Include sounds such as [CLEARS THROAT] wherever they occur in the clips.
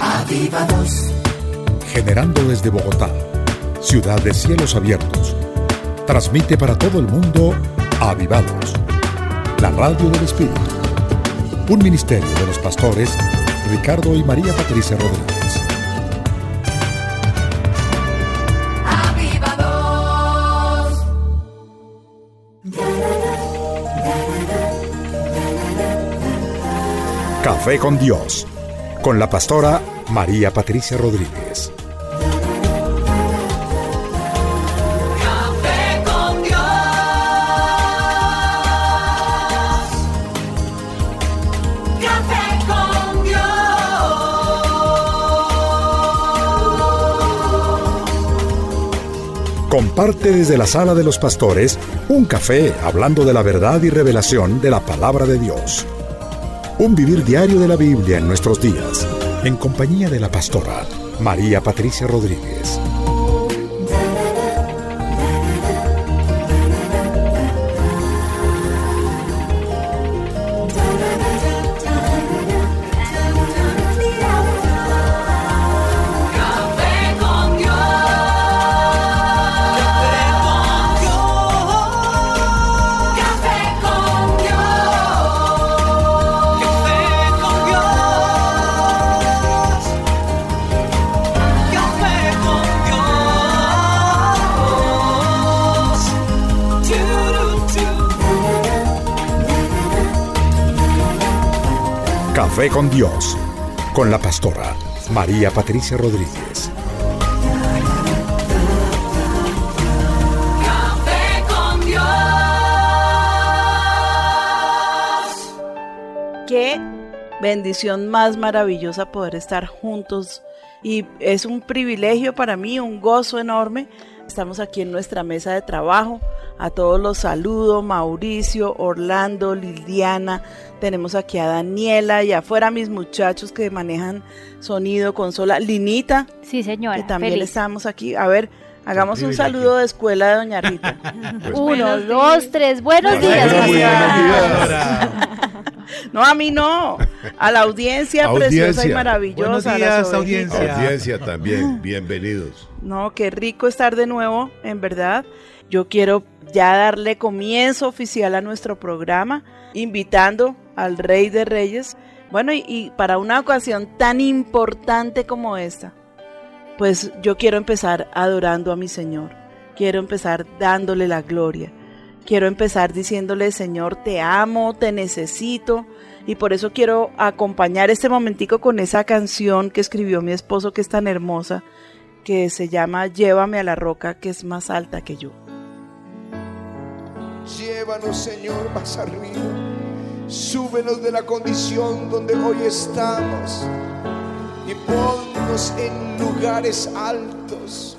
Avivados. Generando desde Bogotá, ciudad de cielos abiertos. Transmite para todo el mundo Avivados. La radio del Espíritu. Un ministerio de los pastores Ricardo y María Patricia Rodríguez. Avivados. Café con Dios. Con la pastora María Patricia Rodríguez. Café con Dios. Café con Dios. Comparte desde la sala de los pastores un café hablando de la verdad y revelación de la palabra de Dios. Un vivir diario de la Biblia en nuestros días, en compañía de la pastora María Patricia Rodríguez. Con Dios, con la pastora María Patricia Rodríguez. Café con Dios. Qué bendición más maravillosa poder estar juntos y es un privilegio para mí, un gozo enorme. Estamos aquí en nuestra mesa de trabajo. A todos los saludo, Mauricio, Orlando, Liliana. Tenemos aquí a Daniela y afuera mis muchachos que manejan sonido, consola. Linita, Sí, señora. que también feliz. estamos aquí. A ver, hagamos un saludo de escuela de Doña Rita. [LAUGHS] Uno, dos, tres. Buenos días. Buenos [LAUGHS] días. [LAUGHS] No, a mí no. A la audiencia, preciosa y Audiencia. maravillosa. Buenos días, audiencia. Audiencia también, bienvenidos. No, qué rico estar de nuevo, en verdad. Yo quiero ya darle comienzo oficial a nuestro programa, invitando al Rey de Reyes. Bueno, y, para una ocasión tan importante como esta, pues yo quiero empezar adorando a mi Señor. Quiero empezar dándole la gloria. Quiero empezar diciéndole, Señor, te amo, te necesito. Y por eso quiero acompañar este momentico con esa canción que escribió mi esposo, que es tan hermosa, que se llama Llévame a la roca, que es más alta que yo. Llévanos, Señor, más arriba. Súbenos de la condición donde hoy estamos y ponnos en lugares altos.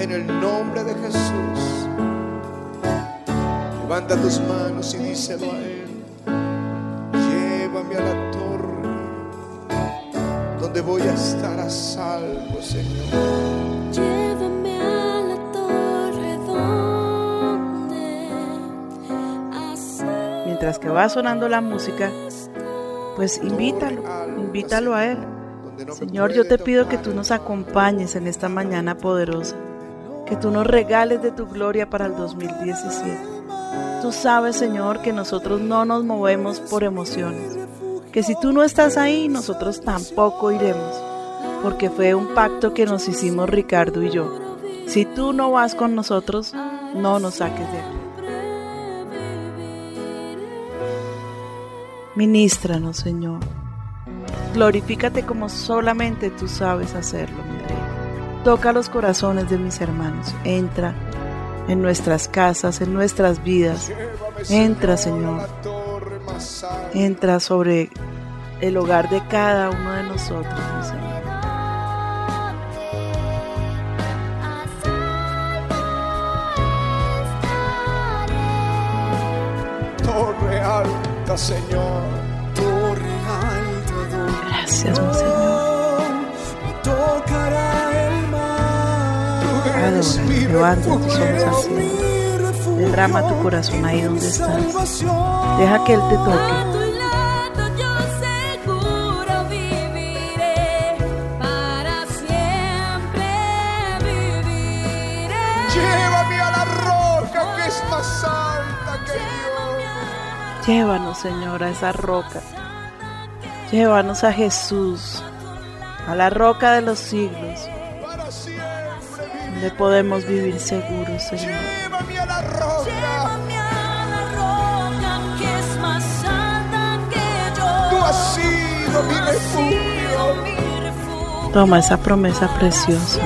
En el nombre de Jesús. Levanta tus manos y díselo a Él. Llévame a la torre donde voy a estar a salvo, Señor. Mientras que va sonando la música, pues invítalo, invítalo a Él. Señor, yo te pido que tú nos acompañes en esta mañana poderosa, que tú nos regales de tu gloria para el 2017. Tú sabes, Señor, que nosotros no nos movemos por emociones, que si tú no estás ahí, nosotros tampoco iremos, porque fue un pacto que nos hicimos Ricardo y yo. Si tú no vas con nosotros, no nos saques de aquí. Ministranos, Señor. Glorifícate como solamente tú sabes hacerlo, mi Rey. Toca los corazones de mis hermanos. Entra en nuestras casas, en nuestras vidas. Entra, Señor. Entra sobre el hogar de cada uno de nosotros, mi Señor. Alta, Señor. Torre alta, Gracias, mi Señor. tocará el mar. Adora, levanta tus refugio, al cielo. Derrama tu corazón ahí donde estás. Deja que Él te toque. Llévanos, Señor, a esa roca. Llévanos a Jesús, a la roca de los siglos, donde podemos vivir seguros, Señor. Llévame a la roca. Llévame a la roca que es más alta que yo. Tú has sido mi Sido refugio. mi refugio. Toma esa promesa preciosa.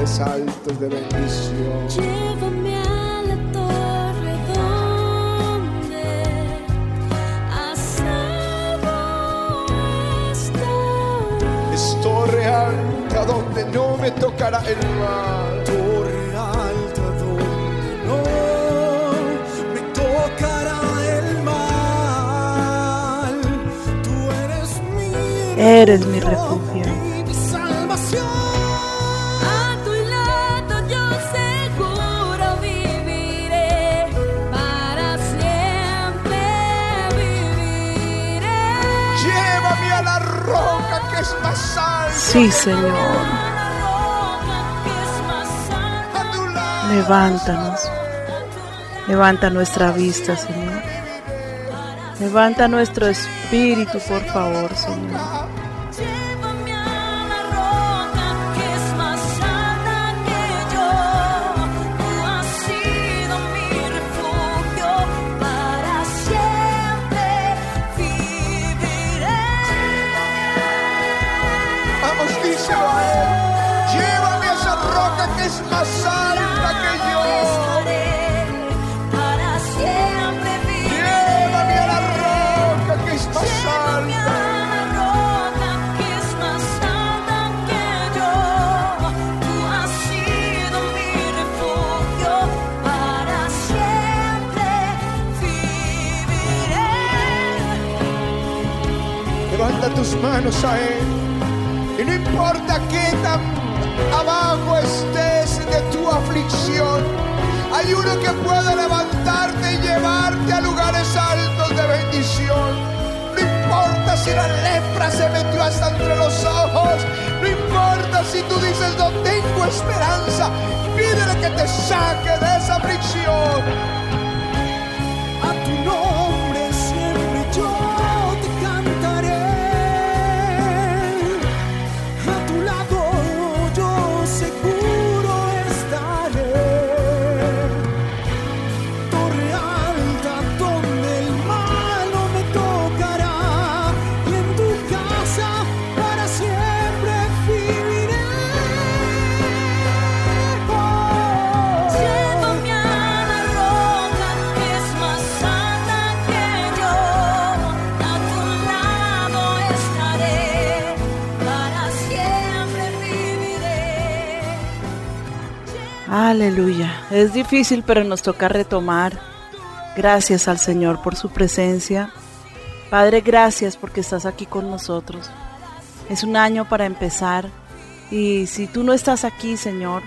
Lugares altos de bendición. Llévame a la torre donde a salvo estaré. Es torre alta donde no me tocará el mal. torre alta donde no me tocará el mal. Tú eres mi Eres mi refugio. Tu lado. Levántanos. Levanta nuestra vista, Señor. Levanta nuestro espíritu, por favor, Señor. Díselo a él. Llévame a esa roca que es más alta que yo. Llévame a la roca que es más Llévame a alta. la roca que es más alta que yo. Tú has sido mi refugio, para siempre viviré. Levanta tus manos a él. Y no importa qué tan abajo estés de tu aflicción. Hay uno que puede levantarte y llevarte a lugares altos de bendición. No importa si la lepra se metió hasta entre los ojos. No importa si tú dices no tengo esperanza. Pídele que te saque de esa aflicción. Aleluya. Es difícil, pero nos toca retomar. Gracias al Señor por su presencia. Padre, gracias porque estás aquí con nosotros. Es un año para empezar. Y si tú no estás aquí, Señor,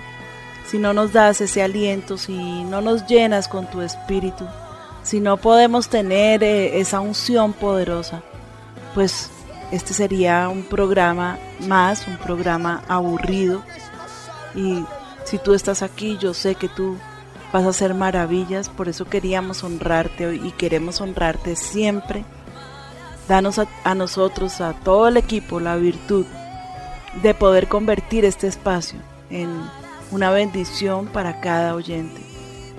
si no nos das ese aliento, si no nos llenas con tu espíritu, si no podemos tener eh, esa unción poderosa, pues este sería un programa más, un programa aburrido. Y si tú estás aquí, yo sé que tú vas a hacer maravillas, por eso queríamos honrarte hoy y queremos honrarte siempre. Danos a, nosotros, a todo el equipo, la virtud de poder convertir este espacio en una bendición para cada oyente.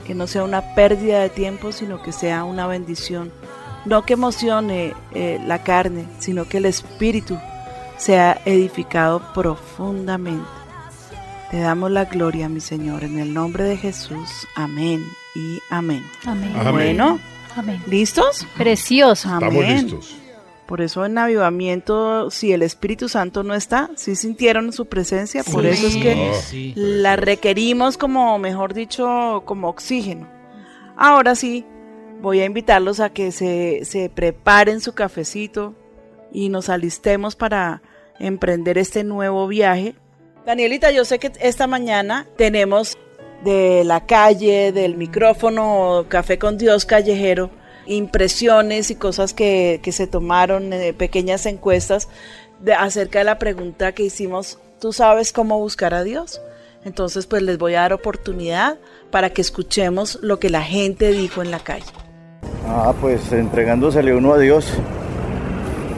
Que no sea una pérdida de tiempo, sino que sea una bendición. No que emocione eh, la carne, sino que el espíritu sea edificado profundamente. Te damos la gloria, mi Señor, en el nombre de Jesús. Amén y amén. Amén. Amén. Bueno, Amén. ¿listos? Precioso. Estamos Amén. listos. Por eso en avivamiento, si el Espíritu Santo no está, si sintieron su presencia, por eso es que Sí. la requerimos como, mejor dicho, como oxígeno. Ahora sí, voy a invitarlos a que se, se preparen su cafecito y nos alistemos para emprender este nuevo viaje. Danielita, yo sé que esta mañana tenemos de la calle, del micrófono, Café con Dios callejero, impresiones y cosas que, que se tomaron, eh, pequeñas encuestas de, acerca de la pregunta que hicimos, ¿tú sabes cómo buscar a Dios? Entonces, pues les voy a dar oportunidad para que escuchemos lo que la gente dijo en la calle. Ah, pues entregándosele uno a Dios.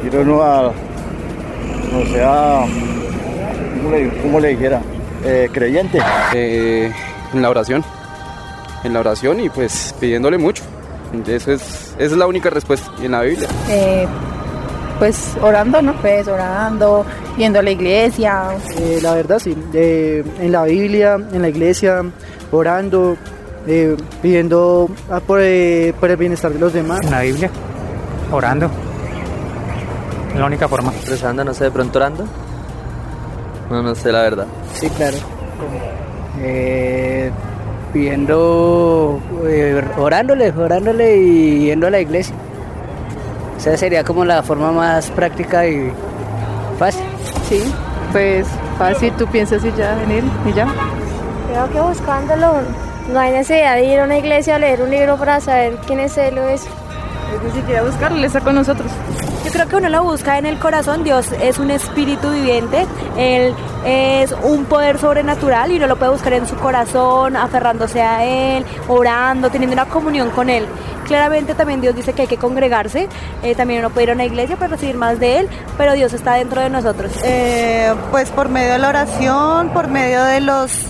Ir uno a, o sea, ¿cómo le, cómo le dijera? Eh, creyente. Eh, en la oración. En la oración y pues pidiéndole mucho. Eso es, esa es la única respuesta en la Biblia. Eh, pues orando, ¿no? Pues orando, yendo a la iglesia. Eh, la verdad sí, eh, en la Biblia, en la iglesia, orando, eh, pidiendo ah, por, eh, por el bienestar de los demás. En la Biblia, orando. Es la única forma. Rezando, no sé, de pronto orando. No, no sé la verdad. Sí, claro. Eh, pidiendo, eh, orándole, orándole y yendo a la iglesia. Esa sería como la forma más práctica y fácil. Sí, pues fácil, tú piensas y ya en él y ya. Creo que buscándolo no hay necesidad de ir a una iglesia a leer un libro para saber quién es él o eso. Es ni siquiera buscarlo, él está con nosotros. Creo que uno lo busca en el corazón. Dios es un espíritu viviente. Él es un poder sobrenatural y uno lo puede buscar en su corazón, aferrándose a Él, orando, teniendo una comunión con Él. Claramente también Dios dice que hay que congregarse. Eh, también uno puede ir a una iglesia para recibir más de Él, pero Dios está dentro de nosotros. Eh, pues por medio de la oración, por medio de los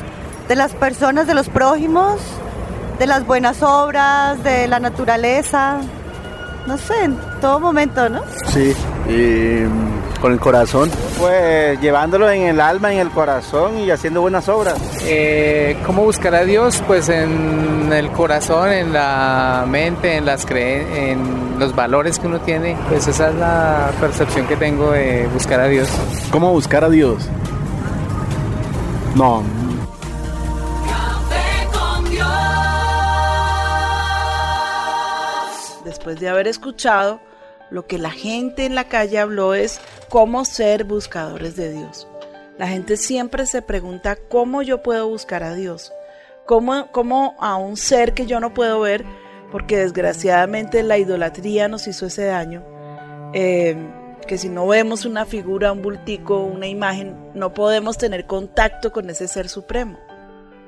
de las personas, de los prójimos, de las buenas obras, de la naturaleza, no sé, todo momento, ¿no? Sí, y mm, con el corazón. Pues llevándolo en el alma, en el corazón y haciendo buenas obras. Eh, ¿Cómo buscar a Dios? Pues en el corazón, en la mente, en las cre en los valores que uno tiene. Pues esa es la percepción que tengo de buscar a Dios. ¿Cómo buscar a Dios? No, Café con Dios. Después de haber escuchado, lo que la gente en la calle habló es cómo ser buscadores de Dios. La gente siempre se pregunta cómo yo puedo buscar a Dios, cómo, cómo a un ser que yo no puedo ver, porque desgraciadamente la idolatría nos hizo ese daño, eh, que si no vemos una figura, un bultico, una imagen, no podemos tener contacto con ese ser supremo.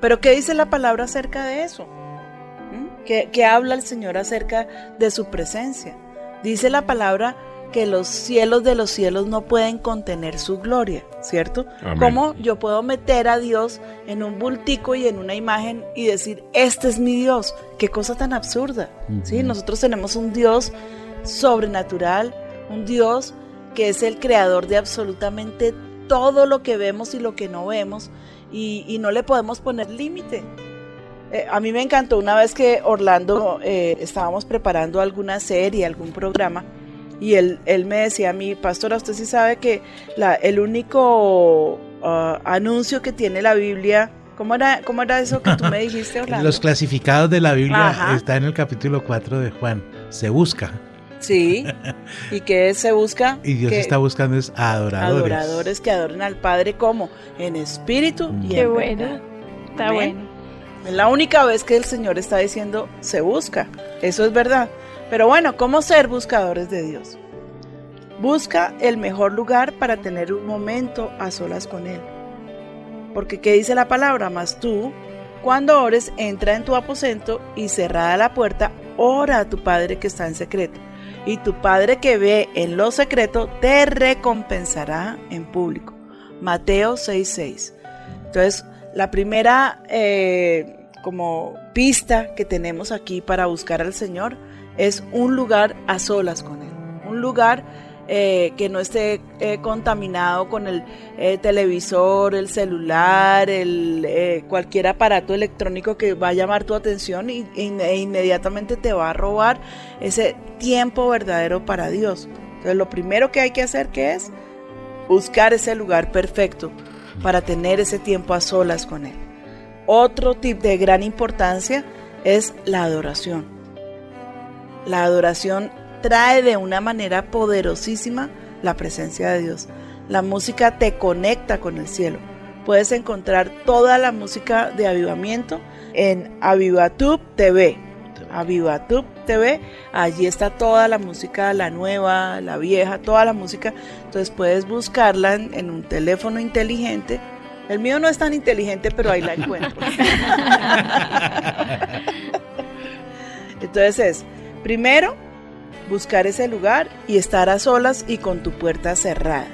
Pero ¿qué dice la palabra acerca de eso? ¿Mm? ¿Qué, qué habla el Señor acerca de su presencia? Dice la palabra que los cielos de los cielos no pueden contener su gloria, ¿cierto? Amén. ¿Cómo yo puedo meter a Dios en un bultico y en una imagen y decir, este es mi Dios? Qué cosa tan absurda. ¿sí? Nosotros tenemos un Dios sobrenatural, un Dios que es el creador de absolutamente todo lo que vemos y lo que no vemos y, y no le podemos poner límite. Eh, a mí me encantó una vez que Orlando eh, estábamos preparando alguna serie, algún programa, y él, él me decía a mí, pastora, usted sí sabe que la, el único ah, anuncio que tiene la Biblia, ¿cómo era, ¿cómo era eso que tú me dijiste, [LAUGHS] Orlando? Los clasificados de la Biblia Ajá. está en el capítulo 4 de Juan. Se busca. Sí, [LAUGHS] y que se busca Y Dios que está buscando es adoradores. adoradores que adoren al Padre como en espíritu y Qué en bueno, verdad. está Amén. bueno. Es la única vez que el Señor está diciendo se busca. Eso es verdad. Pero bueno, ¿cómo ser buscadores de Dios? Busca el mejor lugar para tener un momento a solas con Él. Porque ¿qué dice la palabra? Más tú, cuando ores, entra en tu aposento y cerrada la puerta, ora a tu Padre que está en secreto. Y tu Padre que ve en lo secreto te recompensará en público. Mateo 6:6. Entonces, la primera eh, como pista que tenemos aquí para buscar al Señor es un lugar a solas con Él. Un lugar eh, que no esté eh, contaminado con el eh, televisor, el celular, el, cualquier aparato electrónico que va a llamar tu atención e inmediatamente te va a robar ese tiempo verdadero para Dios. Entonces lo primero que hay que hacer es buscar ese lugar perfecto para tener ese tiempo a solas con Él. Otro tip de gran importancia es la adoración. La adoración trae de una manera poderosísima la presencia de Dios. La música te conecta con el cielo. Puedes encontrar toda la música de avivamiento en Avivatub TV. Avivatub TV, allí está toda la música, la nueva, la vieja, toda la música. Entonces puedes buscarla en, en un teléfono inteligente El mío no es tan inteligente, pero ahí la encuentro. [LAUGHS] Entonces es, primero, buscar ese lugar y estar a solas y con tu puerta cerrada,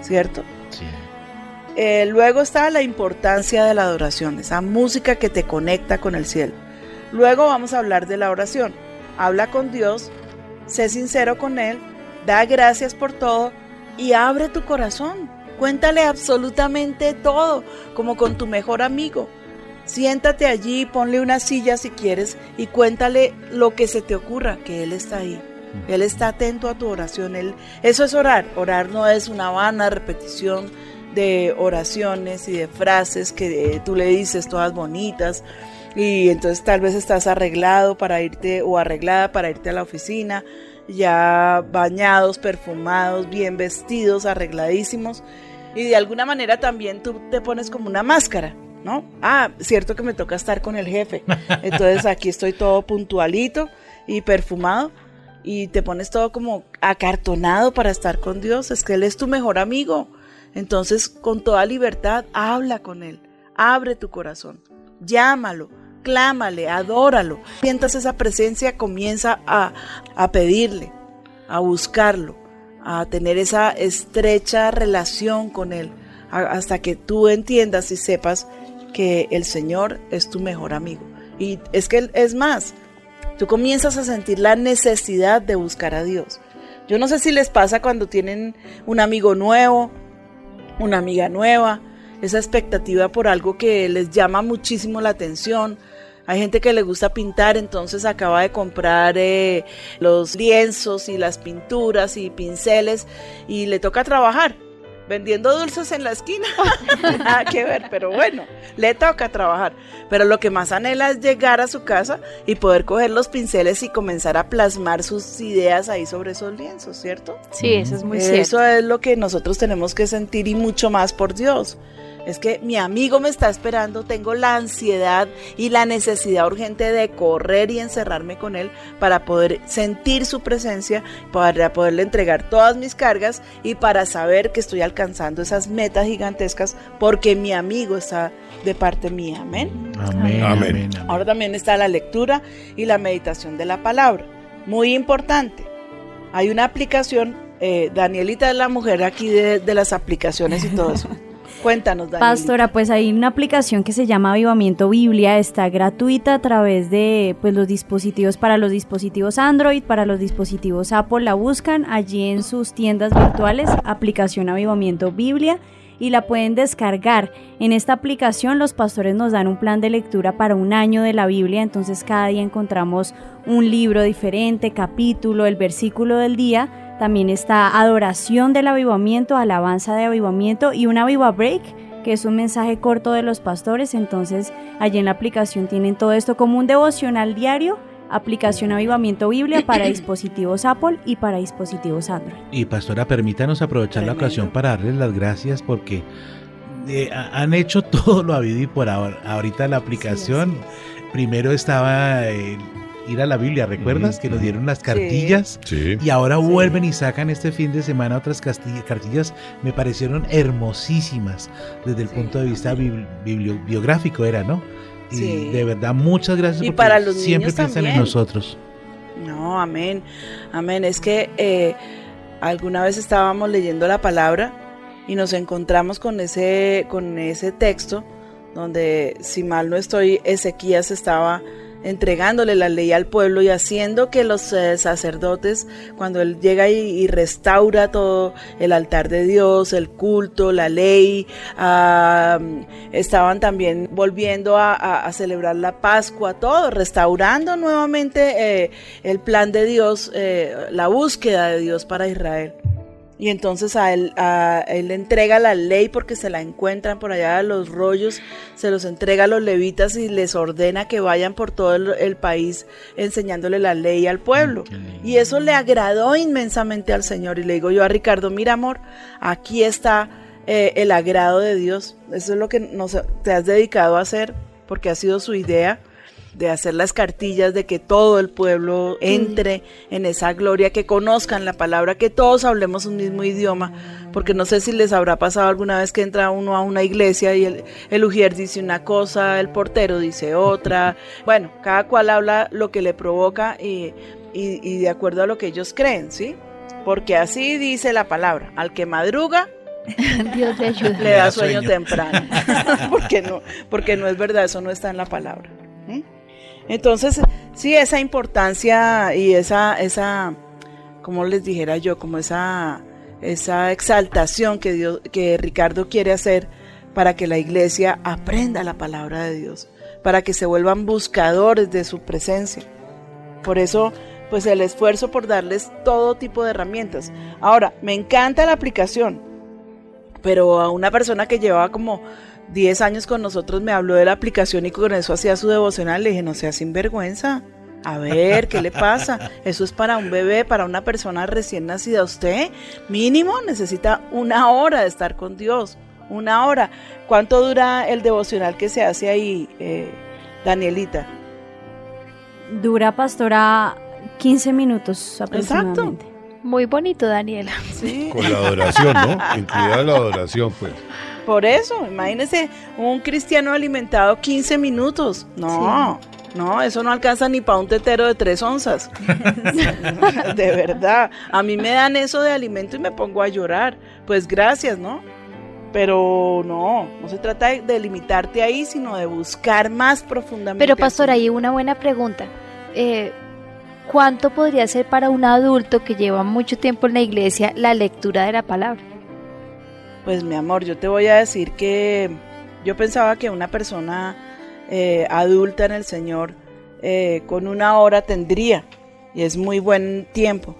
¿cierto? Sí. Eh, luego está la importancia de la adoración, esa música que te conecta con el cielo. Luego vamos a hablar de la oración. Habla con Dios, sé sincero con Él, da gracias por todo y abre tu corazón. Cuéntale absolutamente todo, como con tu mejor amigo. Siéntate allí, ponle una silla si quieres y cuéntale lo que se te ocurra, que Él está ahí. Él está atento a tu oración. Él, eso es orar. Orar no es una vana repetición de oraciones y de frases que eh, tú le dices todas bonitas y entonces tal vez estás arreglado para irte o arreglada para irte a la oficina, ya bañados, perfumados, bien vestidos, arregladísimos y de alguna manera también tú te pones como una máscara. ¿No? Ah, cierto que me toca estar con el jefe. [LAUGHS] Entonces aquí estoy todo puntualito y perfumado y te pones todo como acartonado para estar con Dios. Es que Él es tu mejor amigo. Entonces, con toda libertad, habla con Él. Abre tu corazón. Llámalo. Clámale. Adóralo. Sientas esa presencia, comienza a, a pedirle, a buscarlo, a tener esa estrecha relación con Él. Hasta que tú entiendas y sepas que el Señor es tu mejor amigo. Y es que es más, tú comienzas a sentir la necesidad de buscar a Dios. Yo no sé si les pasa cuando tienen un amigo nuevo, una amiga nueva, esa expectativa por algo que les llama muchísimo la atención. Hay gente que le gusta pintar, entonces acaba de comprar eh, los lienzos y las pinturas y pinceles y le toca trabajar vendiendo dulces en la esquina. [LAUGHS] Nada que ver, pero bueno, le toca trabajar. Pero lo que más anhela es llegar a su casa y poder coger los pinceles y comenzar a plasmar sus ideas ahí sobre esos lienzos, ¿cierto? Sí, eso es muy Eso cierto. es lo que nosotros tenemos que sentir y mucho más por Dios. Es que mi amigo me está esperando, tengo la ansiedad y la necesidad urgente de correr y encerrarme con él para poder sentir su presencia, para poderle entregar todas mis cargas y para saber que estoy alcanzando esas metas gigantescas porque mi amigo está de parte mía. Amén. Amén, amén, amén. Ahora también está la lectura y la meditación de la palabra. Muy importante. Hay una aplicación, eh, Danielita es la mujer aquí de, de las aplicaciones y todo eso. [LAUGHS] Cuéntanos, Danielita. Pastora, pues hay una aplicación que se llama Avivamiento Biblia, está gratuita a través de pues, los dispositivos para los dispositivos Android, para los dispositivos Apple, la buscan allí en sus tiendas virtuales, aplicación Avivamiento Biblia y la pueden descargar. En esta aplicación los pastores nos dan un plan de lectura para un año de la Biblia, entonces cada día encontramos un libro diferente, capítulo, el versículo del día. También está adoración del avivamiento, alabanza de avivamiento y un aviva break, que es un mensaje corto de los pastores. Entonces, allí en la aplicación tienen todo esto como un devocional diario, aplicación Avivamiento Biblia para [COUGHS] dispositivos Apple y para dispositivos Android. Y pastora, permítanos aprovechar la ocasión para darles las gracias porque eh, ha- han hecho [LAUGHS] todo lo habido y por ahora. Ahorita la aplicación, primero estaba eh, ir a la Biblia, ¿recuerdas? Que nos dieron las cartillas Sí. y ahora vuelven y sacan este fin de semana otras cartillas. Me parecieron hermosísimas desde el punto de vista bibli- biblio- biográfico, era, ¿no? Y Sí. de verdad, muchas gracias Y para los siempre niños piensan en también. nosotros. No, amén. Amén. Es que eh, alguna vez estábamos leyendo la palabra y nos encontramos con ese, con ese texto donde, si mal no estoy, Ezequías estaba entregándole la ley al pueblo y haciendo que los eh, sacerdotes, cuando él llega y, restaura todo el altar de Dios, el culto, la ley, estaban también volviendo a celebrar la Pascua, todo, restaurando nuevamente eh, el plan de Dios, eh, la búsqueda de Dios para Israel. Y entonces a él, a él le entrega la ley porque se la encuentran por allá los rollos, se los entrega a los levitas y les ordena que vayan por todo el, el país enseñándole la ley al pueblo. Y eso le agradó inmensamente al Señor. Y le digo yo a Ricardo, mira amor, aquí está eh, el agrado de Dios. Eso es lo que nos, te has dedicado a hacer porque ha sido su idea de hacer las cartillas, de que todo el pueblo entre en esa gloria, que conozcan la palabra, que todos hablemos un mismo idioma, porque no sé si les habrá pasado alguna vez que entra uno a una iglesia y el, el ujier dice una cosa, el portero dice otra, bueno, cada cual habla lo que le provoca y, y- y de acuerdo a lo que ellos creen, ¿sí? Porque así dice la palabra, al que madruga, [LAUGHS] Dios le ayuda. le da sueño temprano. [LAUGHS] porque, no, porque no es verdad, eso no está en la palabra. ¿Mm? Entonces, sí, esa importancia y esa, esa, como les dijera yo, como esa, esa exaltación que, Dios, que Ricardo quiere hacer para que la iglesia aprenda la palabra de Dios, para que se vuelvan buscadores de su presencia. Por eso, pues el esfuerzo por darles todo tipo de herramientas. Ahora, me encanta la aplicación, pero a una persona que llevaba como 10 años con nosotros me habló de la aplicación y con eso hacía su devocional. Le dije, no sea sinvergüenza. A ver, ¿qué le pasa? Eso es para un bebé, para una persona recién nacida. Usted mínimo necesita una hora de estar con Dios. Una hora. ¿Cuánto dura el devocional que se hace ahí, eh, Danielita? Dura, pastora, 15 minutos aproximadamente. Muy bonito, Daniela. Sí. Con la adoración, ¿no? Incluida la adoración, pues. Por eso, imagínese un cristiano alimentado 15 minutos. No, no, eso no alcanza ni para un tetero de tres onzas. [LAUGHS] de verdad. A mí me dan eso de alimento y me pongo a llorar. Pues gracias, ¿no? Pero no, no se trata de, limitarte ahí, sino de buscar más profundamente. Pero pastor, ahí una buena pregunta. Eh, ¿Cuánto podría ser para un adulto que lleva mucho tiempo en la iglesia la lectura de la palabra? Pues mi amor, yo te voy a decir que yo pensaba que una persona eh, adulta en el Señor eh, con una hora tendría, y es muy buen tiempo.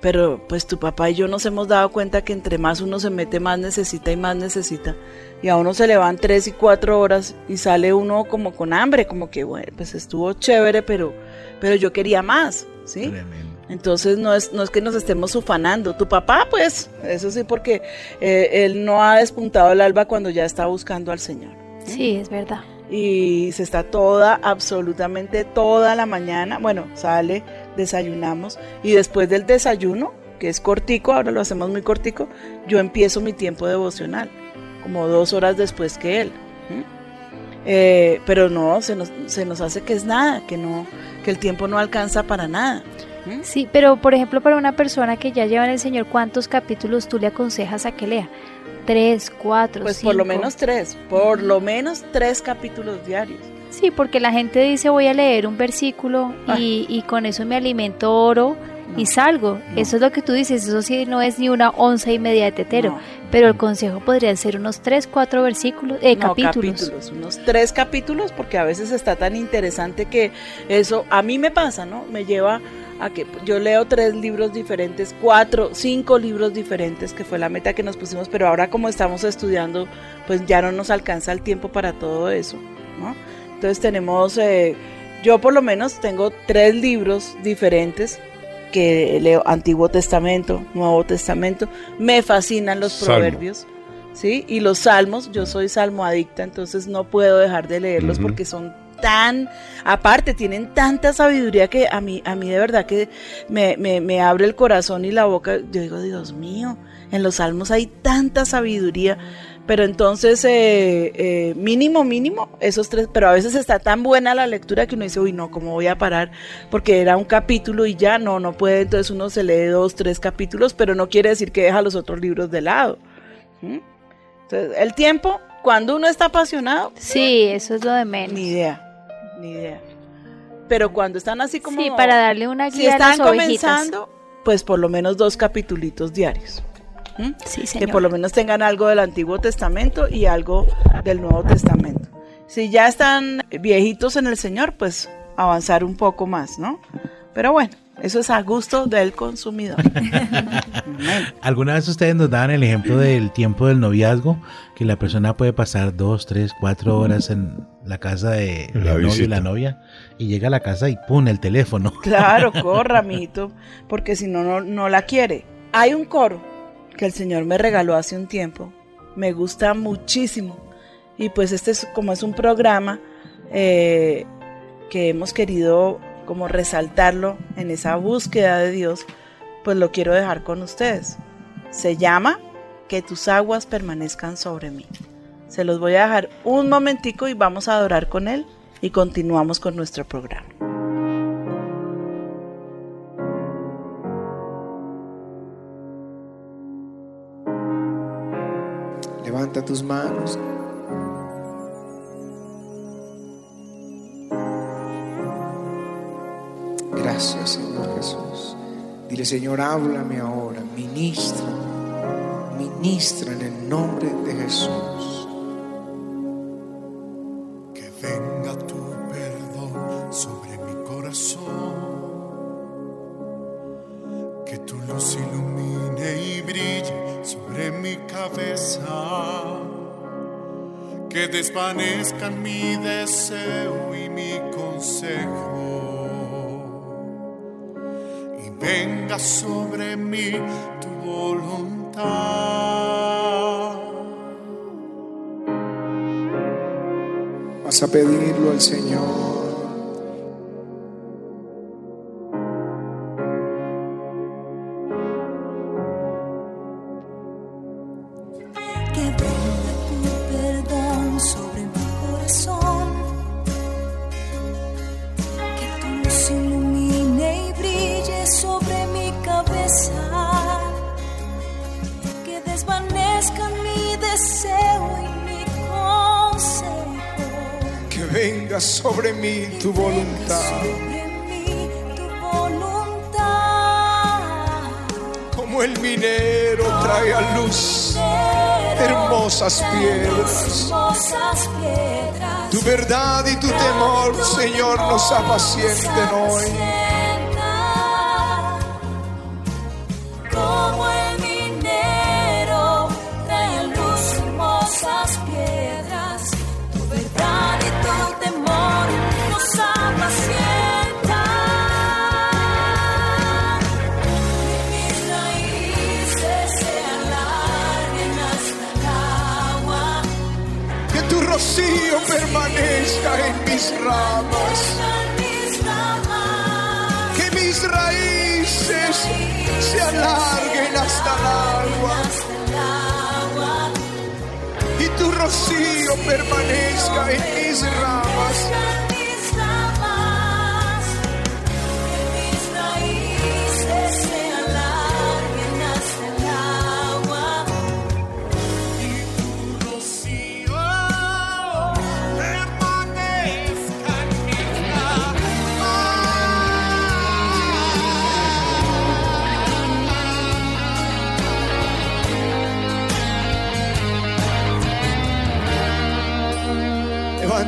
Pero pues tu papá y yo nos hemos dado cuenta que entre más uno se mete, más necesita y más necesita. Y a uno se le van tres y cuatro horas y sale uno como con hambre, como que bueno, pues estuvo chévere, pero, pero yo quería más, ¿sí? Entonces no es, no es que nos estemos ufanando. Tu papá, pues, eso sí, porque eh, él no ha despuntado el alba cuando ya está buscando al Señor. Sí, es verdad. Y se está toda, absolutamente toda la mañana. Bueno, sale, desayunamos. Y después del desayuno, que es cortico, ahora lo hacemos muy cortico, yo empiezo mi tiempo devocional, como dos horas después que él. Eh, pero no, se nos, se nos hace que es nada, que no, que el tiempo no alcanza para nada. Sí, pero por ejemplo, para una persona que ya lleva en el Señor, ¿cuántos capítulos tú le aconsejas a que lea? Tres, cuatro, Pues por lo cinco? menos tres, por lo menos tres capítulos diarios. Sí, porque la gente dice voy a leer un versículo y, y con eso me alimento oro y salgo. Eso es lo que tú dices, eso sí no es ni una once y media de tetero, pero el consejo podrían ser unos tres, cuatro versículos, eh, No, capítulos. unos tres capítulos, porque a veces está tan interesante que eso a mí me pasa, ¿no? Me lleva a que yo leo tres libros diferentes, cuatro, cinco libros diferentes, que fue la meta que nos pusimos, pero ahora como estamos estudiando, pues ya no nos alcanza el tiempo para todo eso, ¿no? Entonces tenemos, eh, yo por lo menos tengo tres libros diferentes que leo Antiguo Testamento, Nuevo Testamento, me fascinan los Salmo. proverbios. ¿sí? Y los salmos, yo soy salmo adicta, entonces no puedo dejar de leerlos porque son tan, aparte tienen tanta sabiduría que a mí, a mí de verdad que me, me, me abre el corazón y la boca, yo digo, Dios mío, en los salmos hay tanta sabiduría, pero entonces eh, eh, mínimo, mínimo, esos tres, pero a veces está tan buena la lectura que uno dice, uy, no, ¿cómo voy a parar? Porque era un capítulo y ya, no, no puede, entonces uno se lee dos, tres capítulos, pero no quiere decir que deja los otros libros de lado. ¿Mm? Entonces, el tiempo, cuando uno está apasionado. Sí, eso es lo de menos. Ni idea, ni idea. Pero cuando están así como. Sí, para darle una Si guía a están las comenzando, pues por lo menos dos capitulitos diarios. ¿Mm? Sí, Que por lo menos tengan algo del Antiguo Testamento y algo del Nuevo Testamento. Si ya están viejitos en el Señor, pues avanzar un poco más, ¿no? Pero bueno, eso es a gusto del consumidor. [LAUGHS] ¿Alguna vez ustedes nos daban el ejemplo del tiempo del noviazgo? Que la persona puede pasar dos, tres, cuatro horas en la casa de La el novio y la novia y llega a la casa y pone el teléfono. Claro, [LAUGHS] corra, amiguito, porque si no, no, no la quiere. Hay un coro que el Señor me regaló hace un tiempo. Me gusta muchísimo. Y pues este es como es un programa, eh, que hemos querido como resaltarlo en esa búsqueda de Dios, pues lo quiero dejar con ustedes. Se llama Que tus aguas permanezcan sobre mí. Se los voy a dejar un momentico y vamos a adorar con él y continuamos con nuestro programa. Levanta tus manos. Gracias, Señor Jesús. Dile, Señor, háblame ahora, ministra, ministra en el nombre de Jesús. Desvanezcan mi deseo y mi consejo. Y venga sobre mí tu voluntad. Vas a pedirlo al Señor. Apacienten hoy. Rocío permanezca en mis ramas.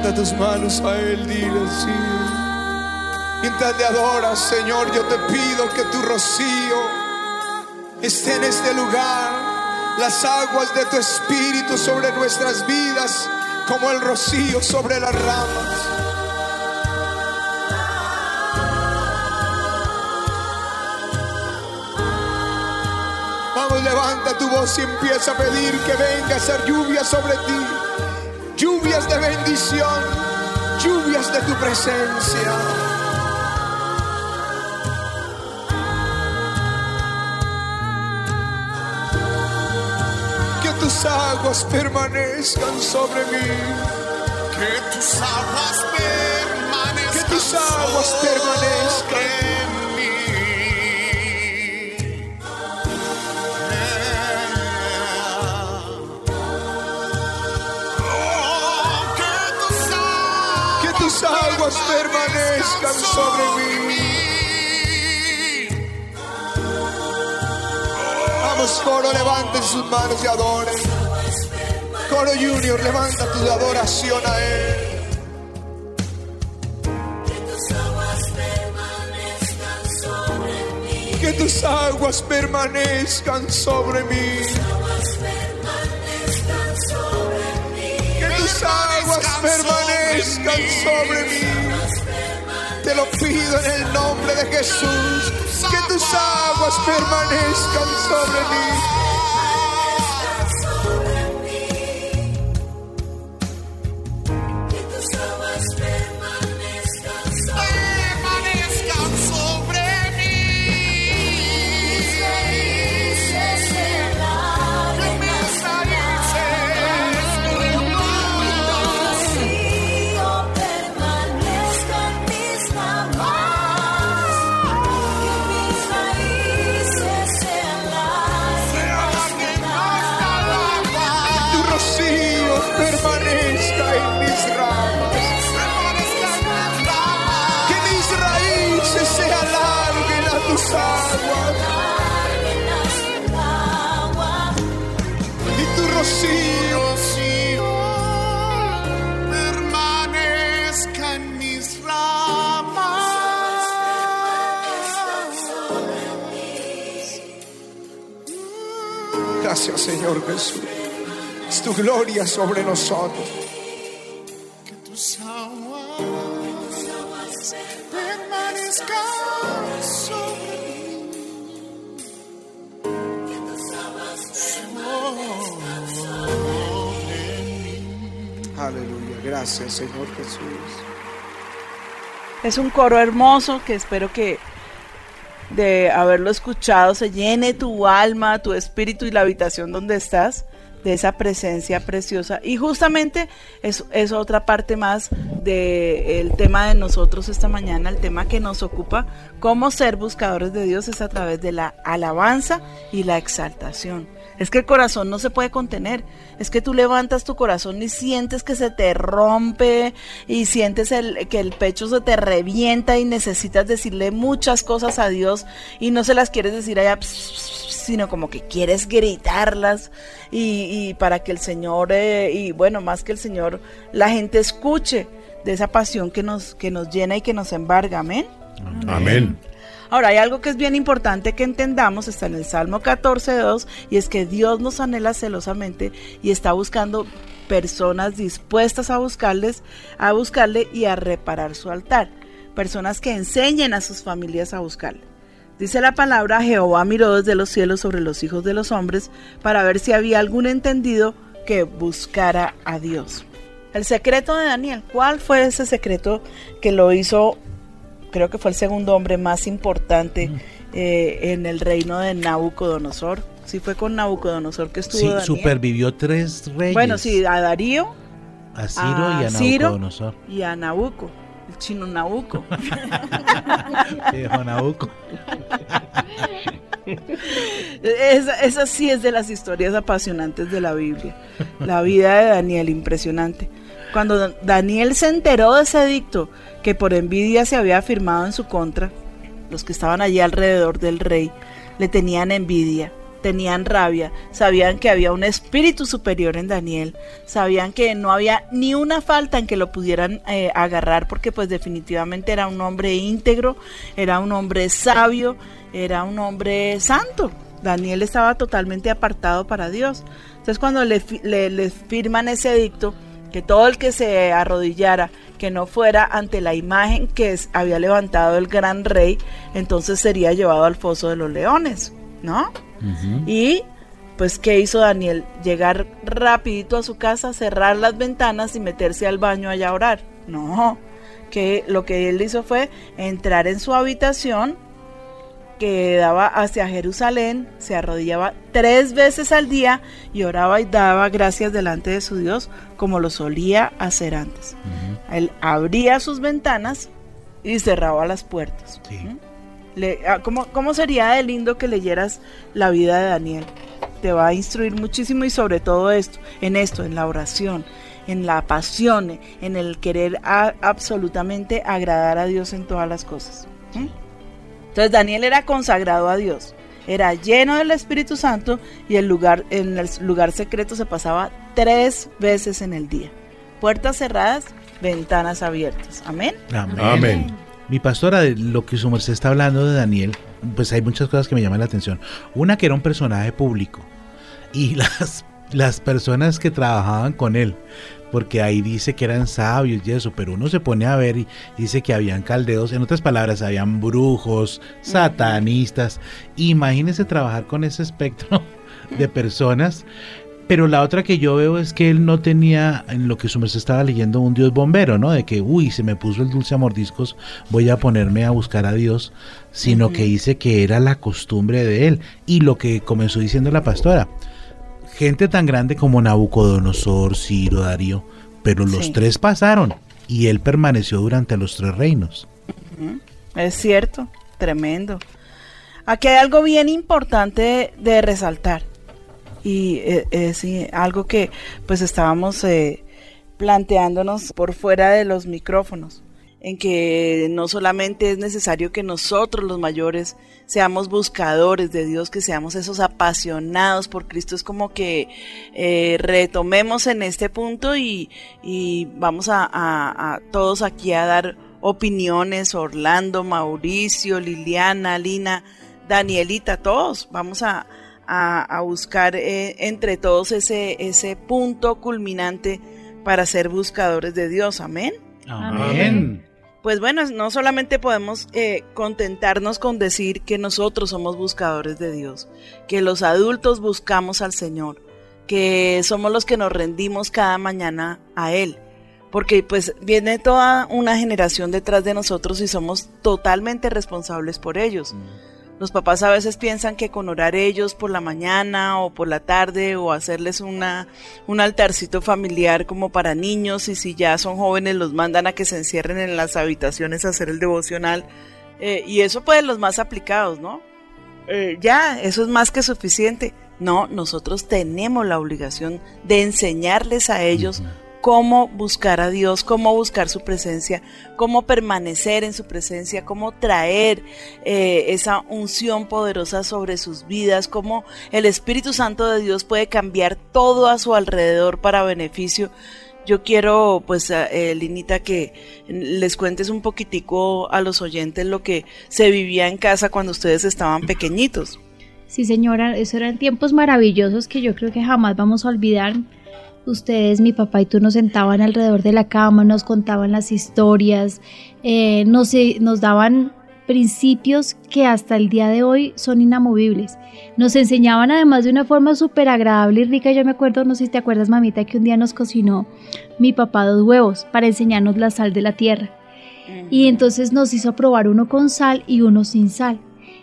Levanta tus manos a Él, dile sí. Mientras le adoras, Señor, yo te pido que tu rocío esté en este lugar. Las aguas de tu espíritu sobre nuestras vidas, como el rocío sobre las ramas. Vamos, levanta tu voz y empieza a pedir que venga a ser lluvia sobre ti. Lluvias de bendición, lluvias de tu presencia. Que tus aguas permanezcan sobre mí. Que tus aguas permanezcan. Que tus aguas permanezcan. Permanezcan sobre mí. Vamos, coro, levanten sus manos y adoren. Coro Junior, levanta tu adoración a Él. Que tus aguas permanezcan sobre mí. Que tus aguas permanezcan sobre mí. Te lo pido en el nombre de Jesús. Que tus aguas permanezcan sobre mí. Señor Jesús. Es tu gloria sobre nosotros. Que tus aguas permanezcan sobre Aleluya. Gracias Señor Jesús. Es un coro hermoso que espero que de haberlo escuchado se llene tu alma, tu espíritu y la habitación donde estás de esa presencia preciosa. Y justamente es, otra parte más del tema de nosotros esta mañana, el tema que nos ocupa, cómo ser buscadores de Dios es a través de la alabanza y la exaltación. Es que el corazón no se puede contener. Es que tú levantas tu corazón y sientes que se te rompe y sientes el, que el pecho se te revienta y necesitas decirle muchas cosas a Dios y no se las quieres decir allá, sino como que quieres gritarlas y, y para que el Señor, eh, y bueno, más que el Señor, la gente escuche de esa pasión que nos, que nos llena y que nos embarga. Amén. Amén. Ahora, hay algo que es bien importante que entendamos, está en el Salmo 14.2, y es que Dios nos anhela celosamente y está buscando personas dispuestas a buscarles, a buscarle y a reparar su altar. Personas que enseñen a sus familias a buscarle. Dice la palabra, Jehová miró desde los cielos sobre los hijos de los hombres para ver si había algún entendido que buscara a Dios. El secreto de Daniel, ¿cuál fue ese secreto que lo hizo creo que fue el segundo hombre más importante eh, en el reino de Nabucodonosor. Sí fue con Nabucodonosor que estuvo Sí, Daniel. supervivió tres reyes. Bueno, sí, a Darío, A Ciro y a Ciro Nabucodonosor. y a Nabuco, el chino Nabuco. [LAUGHS] Viejo Nabuco. [LAUGHS] esa, esa sí es de las historias apasionantes de la Biblia. La vida de Daniel, impresionante. Cuando Daniel se enteró de ese edicto que por envidia se había firmado en su contra, los que estaban allí alrededor del rey le tenían envidia, tenían rabia, sabían que había un espíritu superior en Daniel, sabían que no había ni una falta en que lo pudieran eh, agarrar porque pues definitivamente era un hombre íntegro, era un hombre sabio, era un hombre santo. Daniel estaba totalmente apartado para Dios. Entonces cuando le, le firman ese edicto, que todo el que se arrodillara, que no fuera ante la imagen que había levantado el gran rey, entonces sería llevado al foso de los leones, ¿no? Y pues ¿qué hizo Daniel? Llegar rapidito a su casa, cerrar las ventanas y meterse al baño allá a orar. No, que lo que él hizo fue entrar en su habitación que daba hacia Jerusalén, se arrodillaba tres veces al día y oraba y daba gracias delante de su Dios como lo solía hacer antes. Él abría sus ventanas y cerraba las puertas. ¿Mm? Le- ah, ¿cómo, ¿Cómo sería de lindo que leyeras la vida de Daniel? Te va a instruir muchísimo y sobre todo esto, en esto, en la oración, en la pasión, en el querer a- absolutamente agradar a Dios en todas las cosas. ¿Mm? Entonces Daniel era consagrado a Dios, era lleno del Espíritu Santo y el lugar, en el lugar secreto se pasaba tres veces en el día. Puertas cerradas, ventanas abiertas. Amén. Amén. Mi pastora, de lo que su merced está hablando de Daniel, pues hay muchas cosas que me llaman la atención. Una que era un personaje público y [LAUGHS] las, las personas que trabajaban con él, porque ahí dice que eran sabios y eso, pero uno se pone a ver y dice que habían caldeos, en otras palabras, habían brujos, satanistas. Imagínese trabajar con ese espectro [LAUGHS] de personas. Pero la otra que yo veo es que él no tenía, en lo que su merced estaba leyendo, un Dios bombero, ¿no? De que, uy, se me puso el dulce a mordiscos, voy a ponerme a buscar a Dios, sino que dice que era la costumbre de él. Y lo que comenzó diciendo la pastora, gente tan grande como Nabucodonosor, Ciro, Darío, pero los Sí. tres pasaron y él permaneció durante los tres reinos. Es cierto, tremendo. Aquí hay algo bien importante de resaltar y eh, es eh, algo que pues estábamos eh, planteándonos por fuera de los micrófonos. En que no solamente es necesario que nosotros los mayores seamos buscadores de Dios, que seamos esos apasionados por Cristo, es como que eh, retomemos en este punto y, y vamos a, a- a todos aquí a dar opiniones, Orlando, Mauricio, Liliana, Lina, Danielita, todos, vamos a, a- a buscar eh, entre todos ese, ese punto culminante para ser buscadores de Dios, amén. Amén. Pues bueno, no solamente podemos eh, contentarnos con decir que nosotros somos buscadores de Dios, que los adultos buscamos al Señor, que somos los que nos rendimos cada mañana a Él, porque pues viene toda una generación detrás de nosotros y somos totalmente responsables por ellos. Los papás a veces piensan que con orar ellos por la mañana o por la tarde o hacerles una, un altarcito familiar como para niños y si ya son jóvenes los mandan a que se encierren en las habitaciones a hacer el devocional. Eh, y eso pues los más aplicados, ¿no? Eh, ya, eso es más que suficiente. No, nosotros tenemos la obligación de enseñarles a ellos cómo buscar a Dios, cómo buscar su presencia, cómo permanecer en su presencia, cómo traer eh, esa unción poderosa sobre sus vidas, cómo el Espíritu Santo de Dios puede cambiar todo a su alrededor para beneficio. Yo quiero, pues, eh, Linita, que les cuentes un poquitico a los oyentes lo que se vivía en casa cuando ustedes estaban pequeñitos. Sí, señora, eso eran tiempos maravillosos que yo creo que jamás vamos a olvidar. Ustedes, mi papá y tú nos sentaban alrededor de la cama, nos contaban las historias, eh, nos, eh, nos daban principios que hasta el día de hoy son inamovibles. Nos enseñaban además de una forma súper agradable y rica. Yo me acuerdo, no sé si te acuerdas, mamita, que un día nos cocinó mi papá dos huevos para enseñarnos la sal de la tierra. Y entonces nos hizo probar uno con sal y uno sin sal.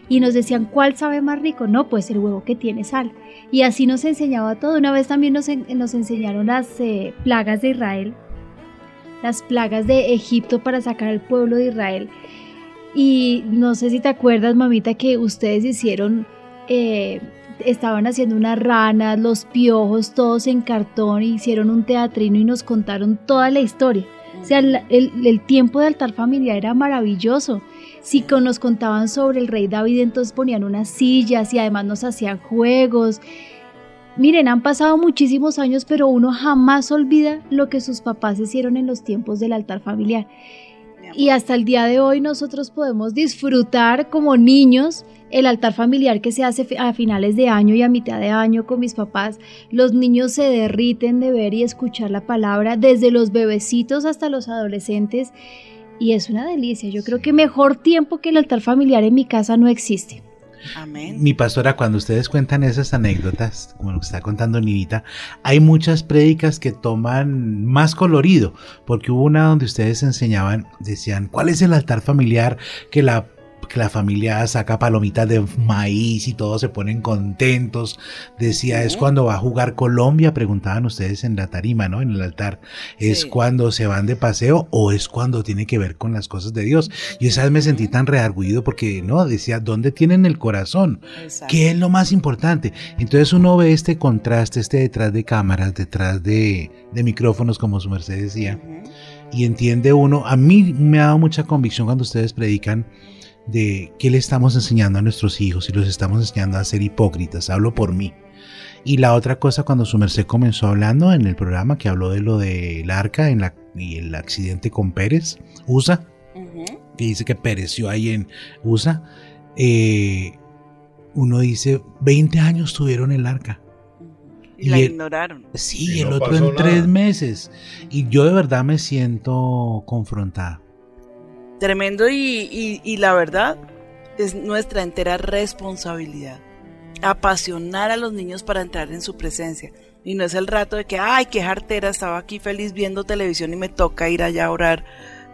Y nos decían, ¿cuál sabe más rico? No, pues el huevo que tiene sal. Y así nos enseñaba todo. Una vez también nos, en- nos enseñaron las eh, plagas de Israel, las plagas de Egipto para sacar al pueblo de Israel. Y no sé si te acuerdas, mamita, que ustedes hicieron, eh, estaban haciendo unas ranas, los piojos, todos en cartón, e hicieron un teatrino y nos contaron toda la historia. O sea, el, el- el tiempo de altar familiar era maravilloso. Si con- nos contaban sobre el rey David, entonces ponían unas sillas y además nos hacían juegos. Miren, han pasado muchísimos años, pero uno jamás olvida lo que sus papás hicieron en los tiempos del altar familiar. Y hasta el día de hoy nosotros podemos disfrutar como niños el altar familiar que se hace a finales de año y a mitad de año con mis papás. Los niños se derriten de ver y escuchar la palabra, desde los bebecitos hasta los adolescentes. Y es una delicia. Yo creo que mejor tiempo que el altar familiar en mi casa no existe. Amén. Mi pastora, cuando ustedes cuentan esas anécdotas, como lo que está contando Ninita, hay muchas prédicas que toman más colorido, porque hubo una donde ustedes enseñaban, decían, ¿cuál es el altar familiar que la que la familia saca palomitas de maíz y todos se ponen contentos. Decía, es cuando va a jugar Colombia, preguntaban ustedes en la tarima, ¿no? En el altar. ¿Es cuando se van de paseo o es cuando tiene que ver con las cosas de Dios? Y esa vez me sentí tan reargüido porque, no, decía, ¿dónde tienen el corazón? ¿Qué es lo más importante? Entonces uno ve este contraste, este detrás de cámaras, detrás de, de micrófonos, como su merced decía, y entiende uno, a mí me ha dado mucha convicción cuando ustedes predican de qué le estamos enseñando a nuestros hijos y los estamos enseñando a ser hipócritas, hablo por mí. Y la otra cosa, cuando su merced comenzó hablando en el programa que habló de lo del arca en la, y el accidente con Pérez, USA, que dice que pereció ahí en USA, eh, uno dice, 20 años tuvieron el arca. Y la el- ignoraron. Sí, Y el no otro en tres meses. Y yo de verdad me siento confrontada. Tremendo y, y- y la verdad es nuestra entera responsabilidad. Apasionar a los niños para entrar en su presencia. Y no es el rato de que, ay, qué jartera, estaba aquí feliz viendo televisión y me toca ir allá a orar.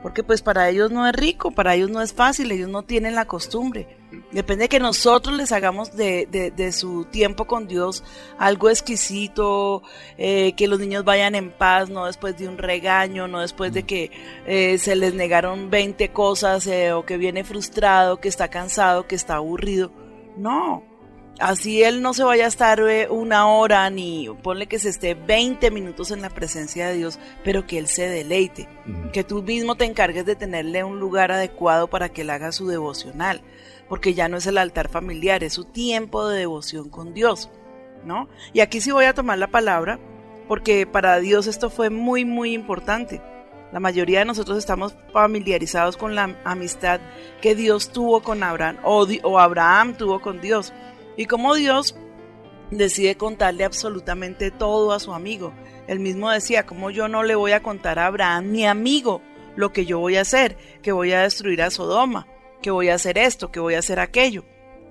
Porque pues para ellos no es rico, para ellos no es fácil, ellos no tienen la costumbre. Depende de que nosotros les hagamos de, de- de su tiempo con Dios algo exquisito, eh, que los niños vayan en paz, no después de un regaño, no después de que eh, se les negaron 20 cosas eh, o que viene frustrado, que está cansado, que está aburrido. No, así él no se vaya a estar eh, una hora ni ponle que se esté 20 minutos en la presencia de Dios, pero que él se deleite, que tú mismo te encargues de tenerle un lugar adecuado para que él haga su devocional, porque ya no es el altar familiar, es su tiempo de devoción con Dios, ¿no? Y aquí sí voy a tomar la palabra, porque para Dios esto fue muy, muy importante. La mayoría de nosotros estamos familiarizados con la amistad que Dios tuvo con Abraham o, Abraham tuvo con Dios. Y cómo Dios decide contarle absolutamente todo a su amigo. Él mismo decía, como yo no le voy a contar a Abraham, mi amigo, lo que yo voy a hacer, que voy a destruir a Sodoma, que voy a hacer esto, que voy a hacer aquello.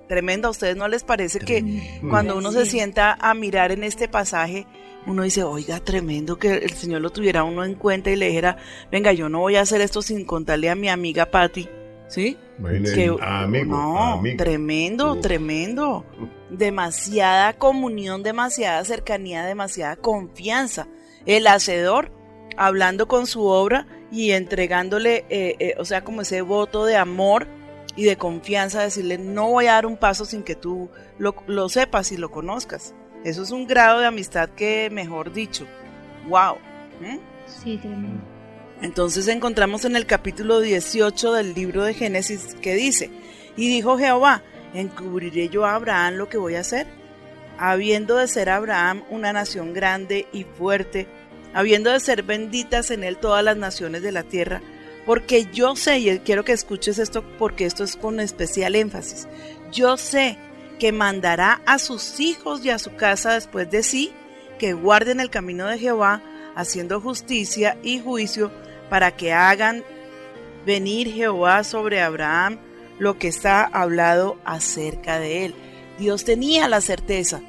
Tremendo, ¿a ustedes no les parece que cuando uno se sienta a mirar en este pasaje, uno dice, oiga, tremendo que el Señor lo tuviera uno en cuenta y le dijera, venga, yo no voy a hacer esto sin contarle a mi amiga Patty, ¿sí? Que- amigo, no, amigo. tremendo, tremendo. Demasiada comunión, demasiada cercanía, demasiada confianza. El hacedor hablando con su obra y entregándole, eh, eh, o sea, como ese voto de amor y de confianza, decirle, no voy a dar un paso sin que tú lo, lo sepas y lo conozcas. Eso es un grado de amistad que, mejor dicho, wow. ¿Mm? Sí, tremendo. Entonces encontramos en el capítulo 18 del libro de Génesis que dice, y dijo Jehová, encubriré yo a Abraham lo que voy a hacer, habiendo de ser Abraham una nación grande y fuerte, habiendo de ser benditas en él todas las naciones de la tierra, porque yo sé, y quiero que escuches esto porque esto es con especial énfasis, yo sé que mandará a sus hijos y a su casa después de sí, que guarden el camino de Jehová, haciendo justicia y juicio, para que hagan venir Jehová sobre Abraham lo que está hablado acerca de él. Dios tenía la certeza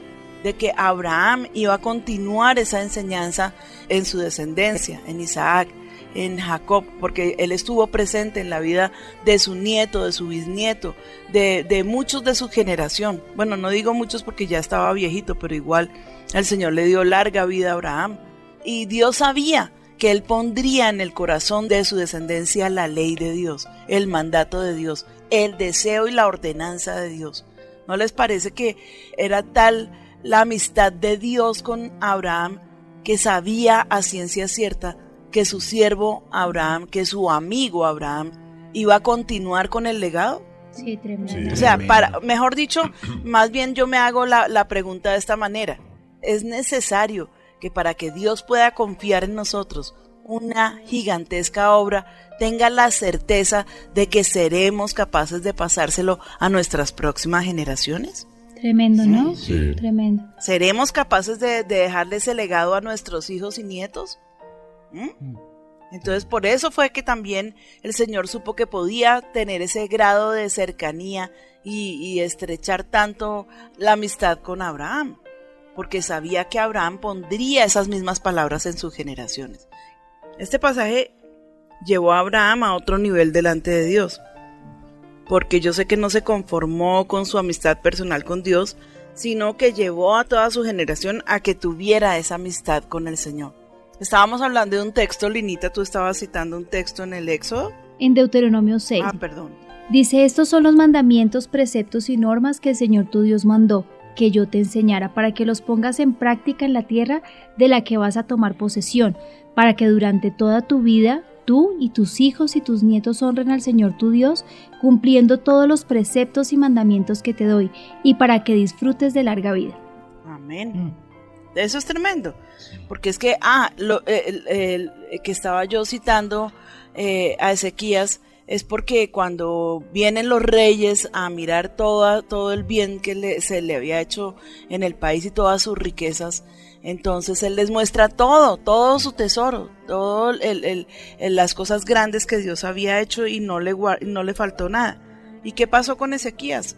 de que Abraham iba a continuar esa enseñanza en su descendencia, en Isaac, en Jacob, porque él estuvo presente en la vida de su nieto, de su bisnieto, de, de muchos de su generación. Bueno, no digo muchos porque ya estaba viejito, pero igual el Señor le dio larga vida a Abraham. Y Dios sabía que él pondría en el corazón de su descendencia la ley de Dios, el mandato de Dios, el deseo y la ordenanza de Dios. ¿No les parece que era tal la amistad de Dios con Abraham que sabía a ciencia cierta que su siervo Abraham, que su amigo Abraham iba a continuar con el legado? Sí, tremendo. O sea, para, mejor dicho, [CLEARS THROAT] más bien yo me hago la, la pregunta de esta manera. Es necesario que para que Dios pueda confiar en nosotros una gigantesca obra, tenga la certeza de que seremos capaces de pasárselo a nuestras próximas generaciones. Tremendo, ¿no? Sí. Tremendo. ¿Seremos capaces de, de dejarle ese legado a nuestros hijos y nietos? ¿Mm? Entonces por eso fue que también el Señor supo que podía tener ese grado de cercanía y, y estrechar tanto la amistad con Abraham, porque sabía que Abraham pondría esas mismas palabras en sus generaciones. Este pasaje llevó a Abraham a otro nivel delante de Dios, porque yo sé que no se conformó con su amistad personal con Dios, sino que llevó a toda su generación a que tuviera esa amistad con el Señor. Estábamos hablando de un texto, Linita, tú estabas citando un texto en el Éxodo. En Deuteronomio 6. Ah, perdón. Dice, estos son los mandamientos, preceptos y normas que el Señor tu Dios mandó, que yo te enseñara para que los pongas en práctica en la tierra de la que vas a tomar posesión, para que durante toda tu vida tú y tus hijos y tus nietos honren al Señor tu Dios, cumpliendo todos los preceptos y mandamientos que te doy, y para que disfrutes de larga vida. Amén. Eso es tremendo. Porque es que, ah, lo, el, el- el que estaba yo citando eh, a Ezequías es porque cuando vienen los reyes a mirar toda, todo el bien que le- se le había hecho en el país y todas sus riquezas, entonces él les muestra todo, todo su tesoro, todo el, el- el- las cosas grandes que Dios había hecho y no le, no le faltó nada. ¿Y qué pasó con Ezequías?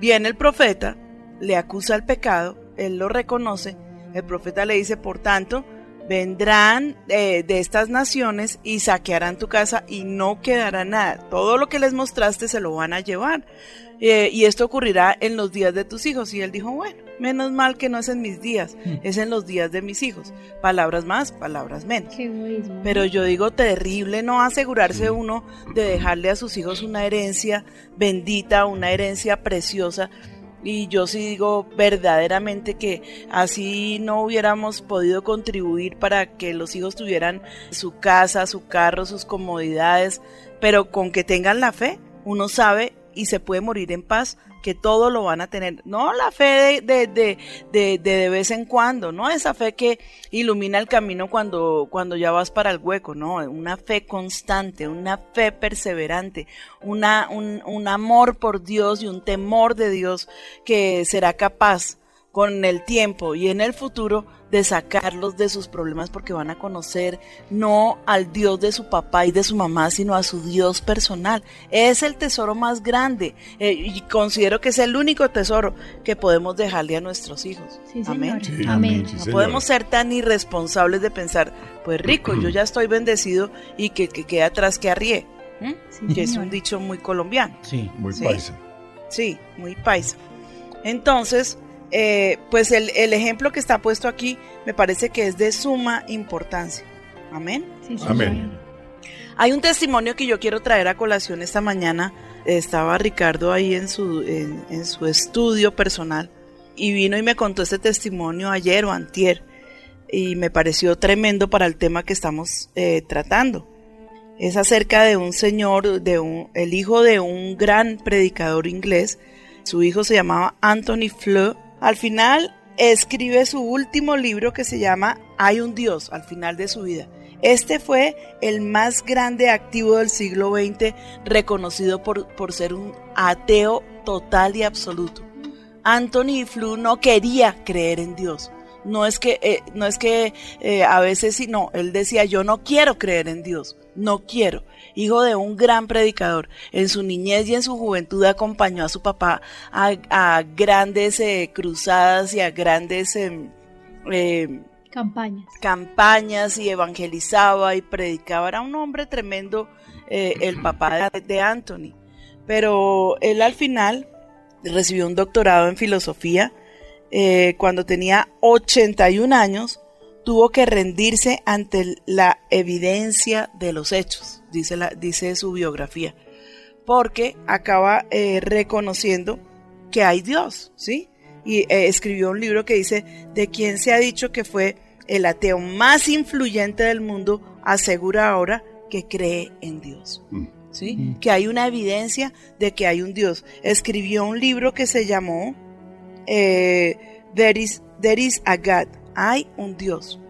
Viene el profeta, le acusa el pecado, él lo reconoce, el profeta le dice, por tanto, vendrán eh, de estas naciones y saquearán tu casa y no quedará nada. Todo lo que les mostraste se lo van a llevar. Eh, y esto ocurrirá en los días de tus hijos. Y él dijo, bueno, menos mal que no es en mis días, es en los días de mis hijos. Palabras más, palabras menos. Pero yo digo terrible no asegurarse uno de dejarle a sus hijos una herencia bendita, una herencia preciosa Y yo sí digo verdaderamente que así no hubiéramos podido contribuir para que los hijos tuvieran su casa, su carro, sus comodidades, pero con que tengan la fe, uno sabe y se puede morir en paz que todo lo van a tener. No la fe de, de, de, de, vez en cuando, no esa fe que ilumina el camino cuando, cuando ya vas para el hueco, no, una fe constante, una fe perseverante, una, un, un amor por Dios y un temor de Dios que será capaz con el tiempo y en el futuro de sacarlos de sus problemas porque van a conocer no al Dios de su papá y de su mamá, sino a su Dios personal. Es el tesoro más grande eh, y considero que es el único tesoro que podemos dejarle a nuestros hijos. amén. Sí, amén, sí, no podemos ser tan irresponsables de pensar, pues rico, yo ya estoy bendecido y que, que quede atrás que arríe. ¿m? que es un dicho muy colombiano. Sí, muy Sí. paisa. Sí, muy paisa. Entonces, eh, pues el, el ejemplo que está puesto aquí me parece que es de suma importancia. Amén. Amén. Hay un testimonio que yo quiero traer a colación esta mañana. Estaba Ricardo ahí en su, en, en su estudio personal y vino y me contó este testimonio ayer o antier y me pareció tremendo para el tema que estamos eh, tratando. Es acerca de un señor, de un, el hijo de un gran predicador inglés. Su hijo se llamaba Anthony Flew. Al final escribe su último libro que se llama Hay un Dios al final de su vida. Este fue el más grande activo del siglo XX, reconocido por, por ser un ateo total y absoluto. Anthony Flew no quería creer en Dios. No es que, eh, no es que eh, a veces sí, no, él decía yo no quiero creer en Dios, no quiero. Hijo de un gran predicador, en su niñez y en su juventud acompañó a su papá a, a grandes eh, cruzadas y a grandes em, eh, Campañas. campañas y evangelizaba y predicaba. Era un hombre tremendo, eh, el papá de, de Anthony. Pero él al final recibió un doctorado en filosofía. eh, cuando tenía 81 años, tuvo que rendirse ante la evidencia de los hechos, dice, la, dice su biografía, porque acaba eh, reconociendo que hay Dios, ¿sí? Y eh, escribió un libro que dice, de quien se ha dicho que fue el ateo más influyente del mundo, asegura ahora que cree en Dios. ¿Sí? Que hay una evidencia de que hay un Dios. Escribió un libro que se llamó eh, there, is, There is a God. Hay un Dios.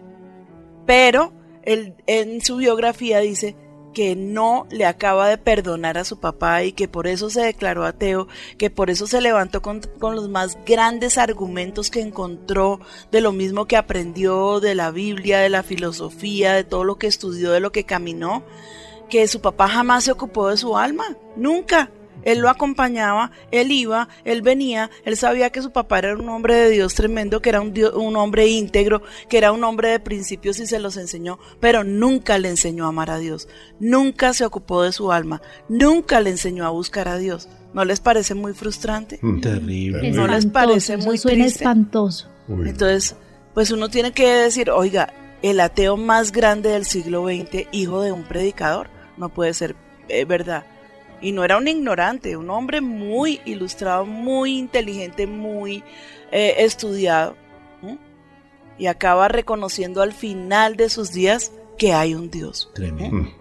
Pero él, en su biografía dice que no le acaba de perdonar a su papá y que por eso se declaró ateo, que por eso se levantó con, con los más grandes argumentos que encontró de lo mismo que aprendió de la Biblia, de la filosofía, de todo lo que estudió, de lo que caminó, que su papá jamás se ocupó de su alma, nunca. Él lo acompañaba, él iba, él venía, él sabía que su papá era un hombre de Dios tremendo, que era un, Dios- un hombre íntegro, que era un hombre de principios y se los enseñó, pero nunca le enseñó a amar a Dios, nunca se ocupó de su alma, nunca le enseñó a buscar a Dios. ¿No les parece muy frustrante? Terrible. ¿No les parece eso muy suena triste? espantoso. Entonces, pues uno tiene que decir, oiga, el ateo más grande del siglo XX, hijo de un predicador, no puede ser eh, verdad. Y no era un ignorante, un hombre muy ilustrado, muy inteligente, muy eh, estudiado. Y acaba reconociendo al final de sus días que hay un Dios. Tremendo.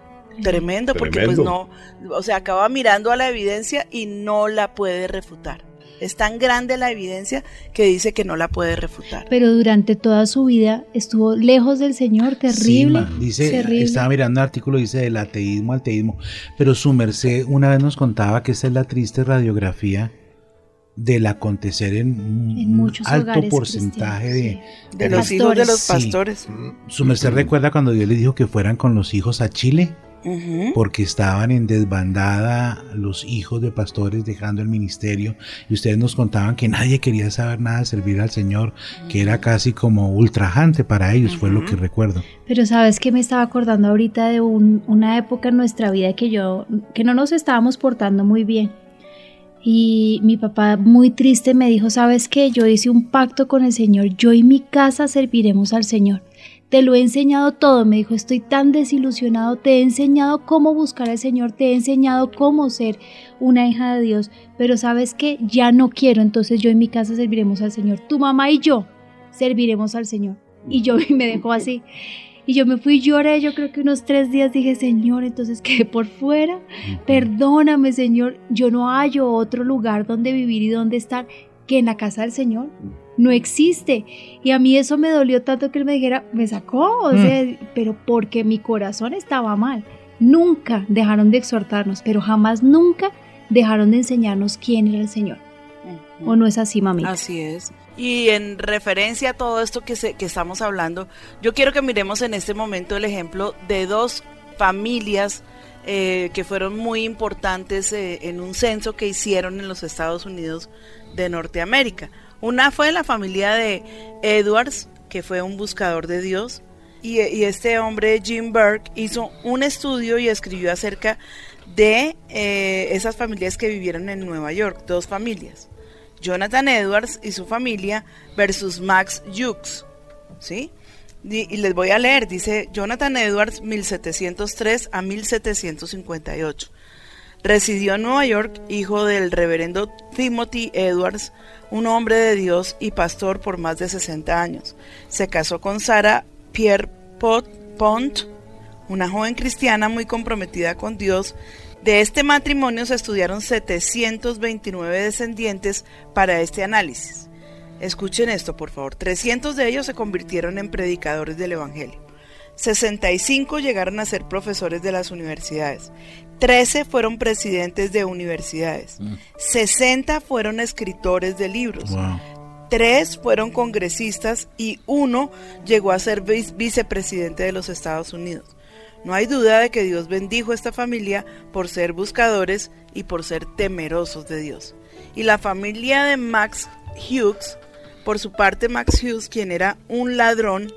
Tremendo, porque Tremendo. pues no, o sea, acaba mirando a la evidencia y no la puede refutar. Es tan grande la evidencia que dice que no la puede refutar. Pero durante toda su vida estuvo lejos del Señor, terrible. Sí, dice, terrible. estaba mirando un artículo, dice del ateísmo al teísmo, pero su merced una vez nos contaba que esta es la triste radiografía del acontecer en un En muchos alto porcentaje de, De los hijos de los Sí. pastores. Su merced recuerda cuando Dios le dijo que fueran con los hijos a Chile, Porque estaban en desbandada los hijos de pastores dejando el ministerio y ustedes nos contaban que nadie quería saber nada de servir al Señor, que era casi como ultrajante para ellos, fue lo que recuerdo. Pero sabes que me estaba acordando ahorita de un- una época en nuestra vida que yo, que no nos estábamos portando muy bien. Y mi papá muy triste me dijo, ¿sabes qué? Yo hice un pacto con el Señor, yo y mi casa serviremos al Señor. Te lo he enseñado todo. Me dijo, estoy tan desilusionado, te he enseñado cómo buscar al Señor, te he enseñado cómo ser una hija de Dios, pero sabes que ya no quiero, entonces yo en mi casa serviremos al Señor. Tu mamá y yo serviremos al Señor. Y yo [LAUGHS] me dejó así. Y yo me fui y lloré, yo creo que unos tres días dije, Señor, entonces quedé por fuera. Perdóname, Señor, yo no hallo otro lugar donde vivir y donde estar que en la casa del Señor. No existe. Y a mí eso me dolió tanto que él me dijera, me sacó, o sea, pero porque mi corazón estaba mal. Nunca dejaron de exhortarnos, pero jamás nunca dejaron de enseñarnos quién era el Señor. ¿O no es así, mami? Así es. Y en referencia a todo esto que, se, que estamos hablando, yo quiero que miremos en este momento el ejemplo de dos familias eh, que fueron muy importantes eh, en un censo que hicieron en los Estados Unidos de Norteamérica. Una fue la familia de Edwards, que fue un buscador de Dios, y, este hombre, Jim Burke, hizo un estudio y escribió acerca de eh, esas familias que vivieron en Nueva York, dos familias. Jonathan Edwards y su familia versus Max Hughes, ¿sí? Y, y les voy a leer, dice Jonathan Edwards 1703 a 1758. Residió en Nueva York, hijo del reverendo Timothy Edwards, un hombre de Dios y pastor por más de 60 años. Se casó con Sarah Pierre Pont, una joven cristiana muy comprometida con Dios. De este matrimonio se estudiaron 729 descendientes para este análisis. Escuchen esto, por favor. 300 de ellos se convirtieron en predicadores del Evangelio. 65 llegaron a ser profesores de las universidades. 13 fueron presidentes de universidades. 60 fueron escritores de libros. Tres fueron congresistas y uno llegó a ser vice- vicepresidente de los Estados Unidos. No hay duda de que Dios bendijo a esta familia por ser buscadores y por ser temerosos de Dios. Y la familia de Max Hughes, por su parte Max Hughes, quien era un ladrón,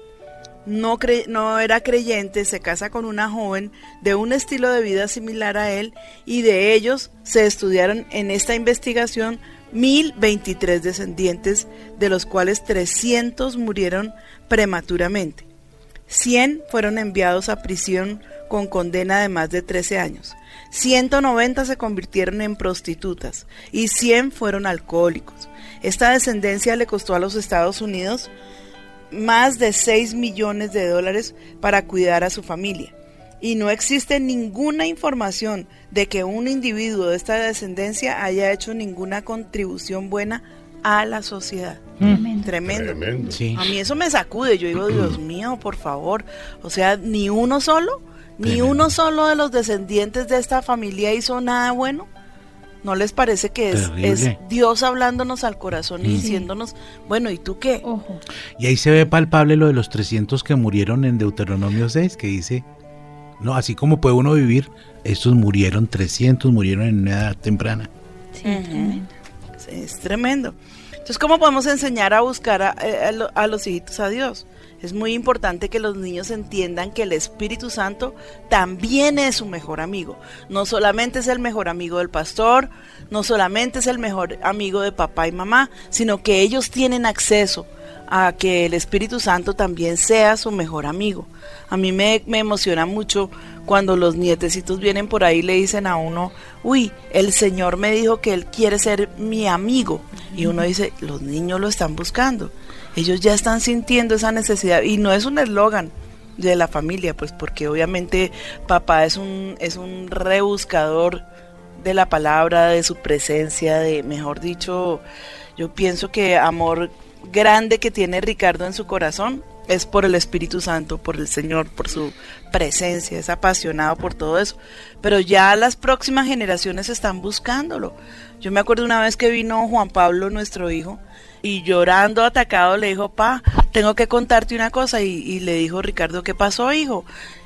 no, cre- no era creyente, se casa con una joven de un estilo de vida similar a él y de ellos se estudiaron en esta investigación 1023 descendientes, de los cuales 300 murieron prematuramente. 100 fueron enviados a prisión con condena de más de 13 años. 190 se convirtieron en prostitutas y 100 fueron alcohólicos. Esta descendencia le costó a los Estados Unidos más de 6 millones de dólares para cuidar a su familia. Y no existe ninguna información de que un individuo de esta descendencia haya hecho ninguna contribución buena a la sociedad. Mm. Tremendo. Tremendo. Sí. A mí eso me sacude. Yo digo, Dios [CLEARS THROAT] mío, por favor. O sea, ni uno solo, ni uno solo de los descendientes de esta familia hizo nada bueno. ¿No les parece que es, Dios hablándonos al corazón y Mm. diciéndonos, bueno, ¿y tú qué? Y ahí se ve palpable lo de los 300 que murieron en Deuteronomio 6, que dice, no, así como puede uno vivir, estos murieron, 300 murieron en una edad temprana. Sí, Es tremendo. Entonces, ¿cómo podemos enseñar a buscar a, eh, a a los hijitos a Dios? Es muy importante que los niños entiendan que el Espíritu Santo también es su mejor amigo. No solamente es el mejor amigo del pastor, no solamente es el mejor amigo de papá y mamá, sino que ellos tienen acceso a que el Espíritu Santo también sea su mejor amigo. A mí me, me emociona mucho cuando los nietecitos vienen por ahí y le dicen a uno, uy, el Señor me dijo que Él quiere ser mi amigo. Y uno dice, los niños lo están buscando. Ellos ya están sintiendo esa necesidad. Y no es un eslogan de la familia, pues porque obviamente papá es un, es un rebuscador de la palabra, de su presencia, de, mejor dicho, yo pienso que amor grande que tiene Ricardo en su corazón es por el Espíritu Santo, por el Señor, por su presencia, es apasionado por todo eso. Pero ya las próximas generaciones están buscándolo. Yo me acuerdo una vez que vino Juan Pablo, nuestro hijo, y llorando, atacado, le dijo, pa, tengo que contarte una cosa. Y, y le dijo Ricardo, ¿qué pasó, hijo?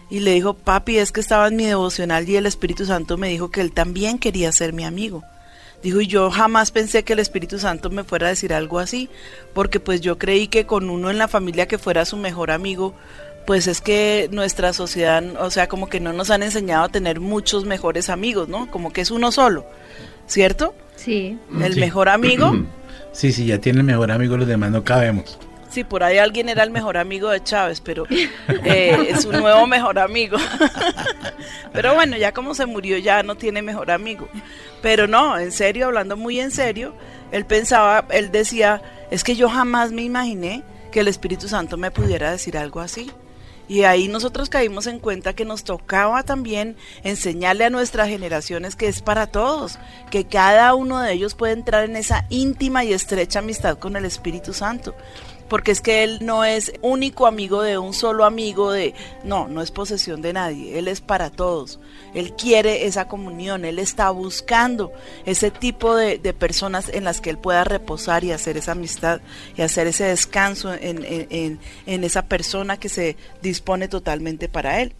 Y le dijo, papi, es que estaba en mi devocional y el Espíritu Santo me dijo que él también quería ser mi amigo. Dijo, y yo jamás pensé que el Espíritu Santo me fuera a decir algo así, porque pues yo creí que con uno en la familia que fuera su mejor amigo, pues es que nuestra sociedad, o sea, como que no nos han enseñado a tener muchos mejores amigos, ¿no? Como que es uno solo, ¿cierto? Sí. El Sí. mejor amigo, [CLEARS THROAT] Sí, sí, ya tiene el mejor amigo, los demás no cabemos. Sí, por ahí alguien era el mejor amigo de Chávez, pero eh, es un nuevo mejor amigo. [LAUGHS] pero bueno, ya como se murió, ya no tiene mejor amigo. Pero no, en serio, hablando muy en serio, él pensaba, él decía, es que yo jamás me imaginé que el Espíritu Santo me pudiera decir algo así. Y ahí nosotros caímos en cuenta que nos tocaba también enseñarle a nuestras generaciones que es para todos, que cada uno de ellos puede entrar en esa íntima y estrecha amistad con el Espíritu Santo. Porque es que Él no es único amigo de un solo amigo de... No, no es posesión de nadie, Él es para todos. Él quiere esa comunión, Él está buscando ese tipo de, de personas en las que Él pueda reposar y hacer esa amistad y hacer ese descanso en, en- en- esa persona que se dispone totalmente para Él.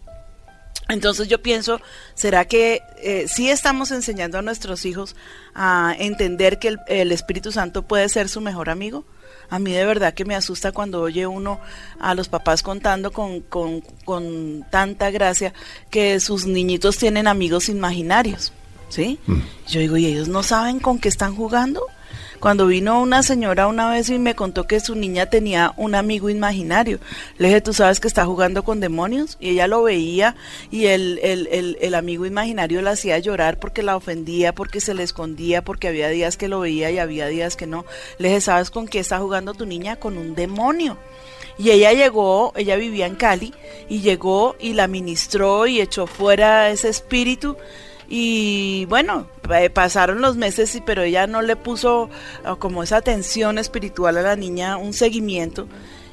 Entonces yo pienso, ¿será que eh, sí estamos enseñando a nuestros hijos a entender que el Espíritu Santo puede ser su mejor amigo? A mí de verdad que me asusta cuando oye uno a los papás contando con, con, con tanta gracia que sus niñitos tienen amigos imaginarios, ¿sí? Yo digo, ¿y ellos no saben con qué están jugando? Cuando vino una señora una vez y me contó que su niña tenía un amigo imaginario, le dije, ¿tú sabes que está jugando con demonios? Y ella lo veía y el, el, el, el amigo imaginario la hacía llorar porque la ofendía, porque se le escondía, porque había días que lo veía y había días que no. Le dije, ¿sabes con qué está jugando tu niña? Con un demonio. Y ella llegó, ella vivía en Cali, y llegó y la ministró y echó fuera ese espíritu. Y bueno, eh, pasaron los meses, y- pero ella no le puso ah, como esa atención espiritual a la niña, un seguimiento.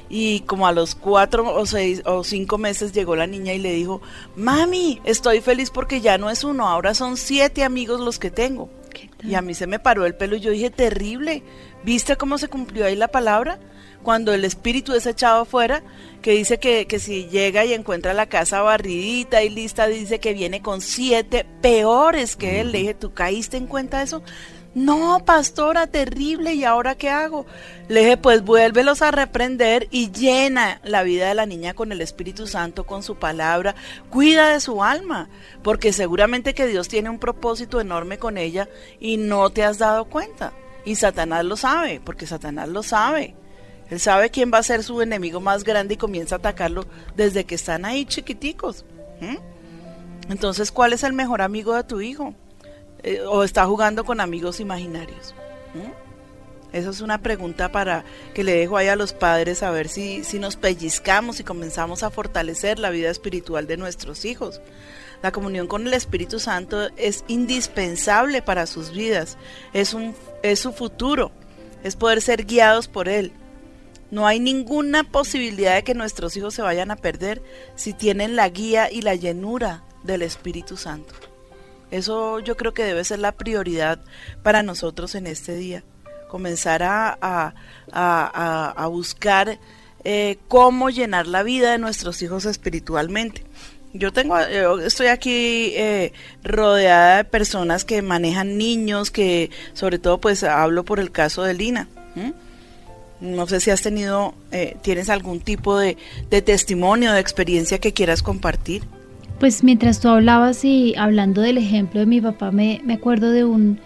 Y como a los cuatro o seis o cinco meses llegó la niña y le dijo, mami, estoy feliz porque ya no es uno, ahora son siete amigos los que tengo. Y a mí se me paró el pelo y yo dije, terrible, ¿viste cómo se cumplió ahí la palabra? Cuando el espíritu es echado afuera, que dice que, que si llega y encuentra la casa barridita y lista, dice que viene con siete peores que él. Le dije, ¿tú caíste en cuenta de eso? No, pastora, terrible, ¿y ahora qué hago? Le dije, pues vuélvelos a reprender y llena la vida de la niña con el Espíritu Santo, con su palabra, cuida de su alma, porque seguramente que Dios tiene un propósito enorme con ella y no te has dado cuenta. Y Satanás lo sabe, porque Satanás lo sabe. Él sabe quién va a ser su enemigo más grande y comienza a atacarlo desde que están ahí chiquiticos. ¿m? Entonces, ¿cuál es el mejor amigo de tu hijo? Eh, ¿O está jugando con amigos imaginarios? ¿m? Esa es una pregunta para que le dejo ahí a los padres a ver si, si nos pellizcamos y comenzamos a fortalecer la vida espiritual de nuestros hijos. La comunión con el Espíritu Santo es indispensable para sus vidas, es, un, es su futuro, es poder ser guiados por Él. No hay ninguna posibilidad de que nuestros hijos se vayan a perder si tienen la guía y la llenura del Espíritu Santo. Eso yo creo que debe ser la prioridad para nosotros en este día. Comenzar a, a- a- a- buscar eh, cómo llenar la vida de nuestros hijos espiritualmente. Yo tengo, yo estoy aquí eh, rodeada de personas que manejan niños, que sobre todo pues hablo por el caso de Lina. No sé si has tenido, eh, tienes algún tipo de, de testimonio, de experiencia que quieras compartir. Pues mientras tú hablabas y hablando del ejemplo de mi papá, me, me acuerdo de un,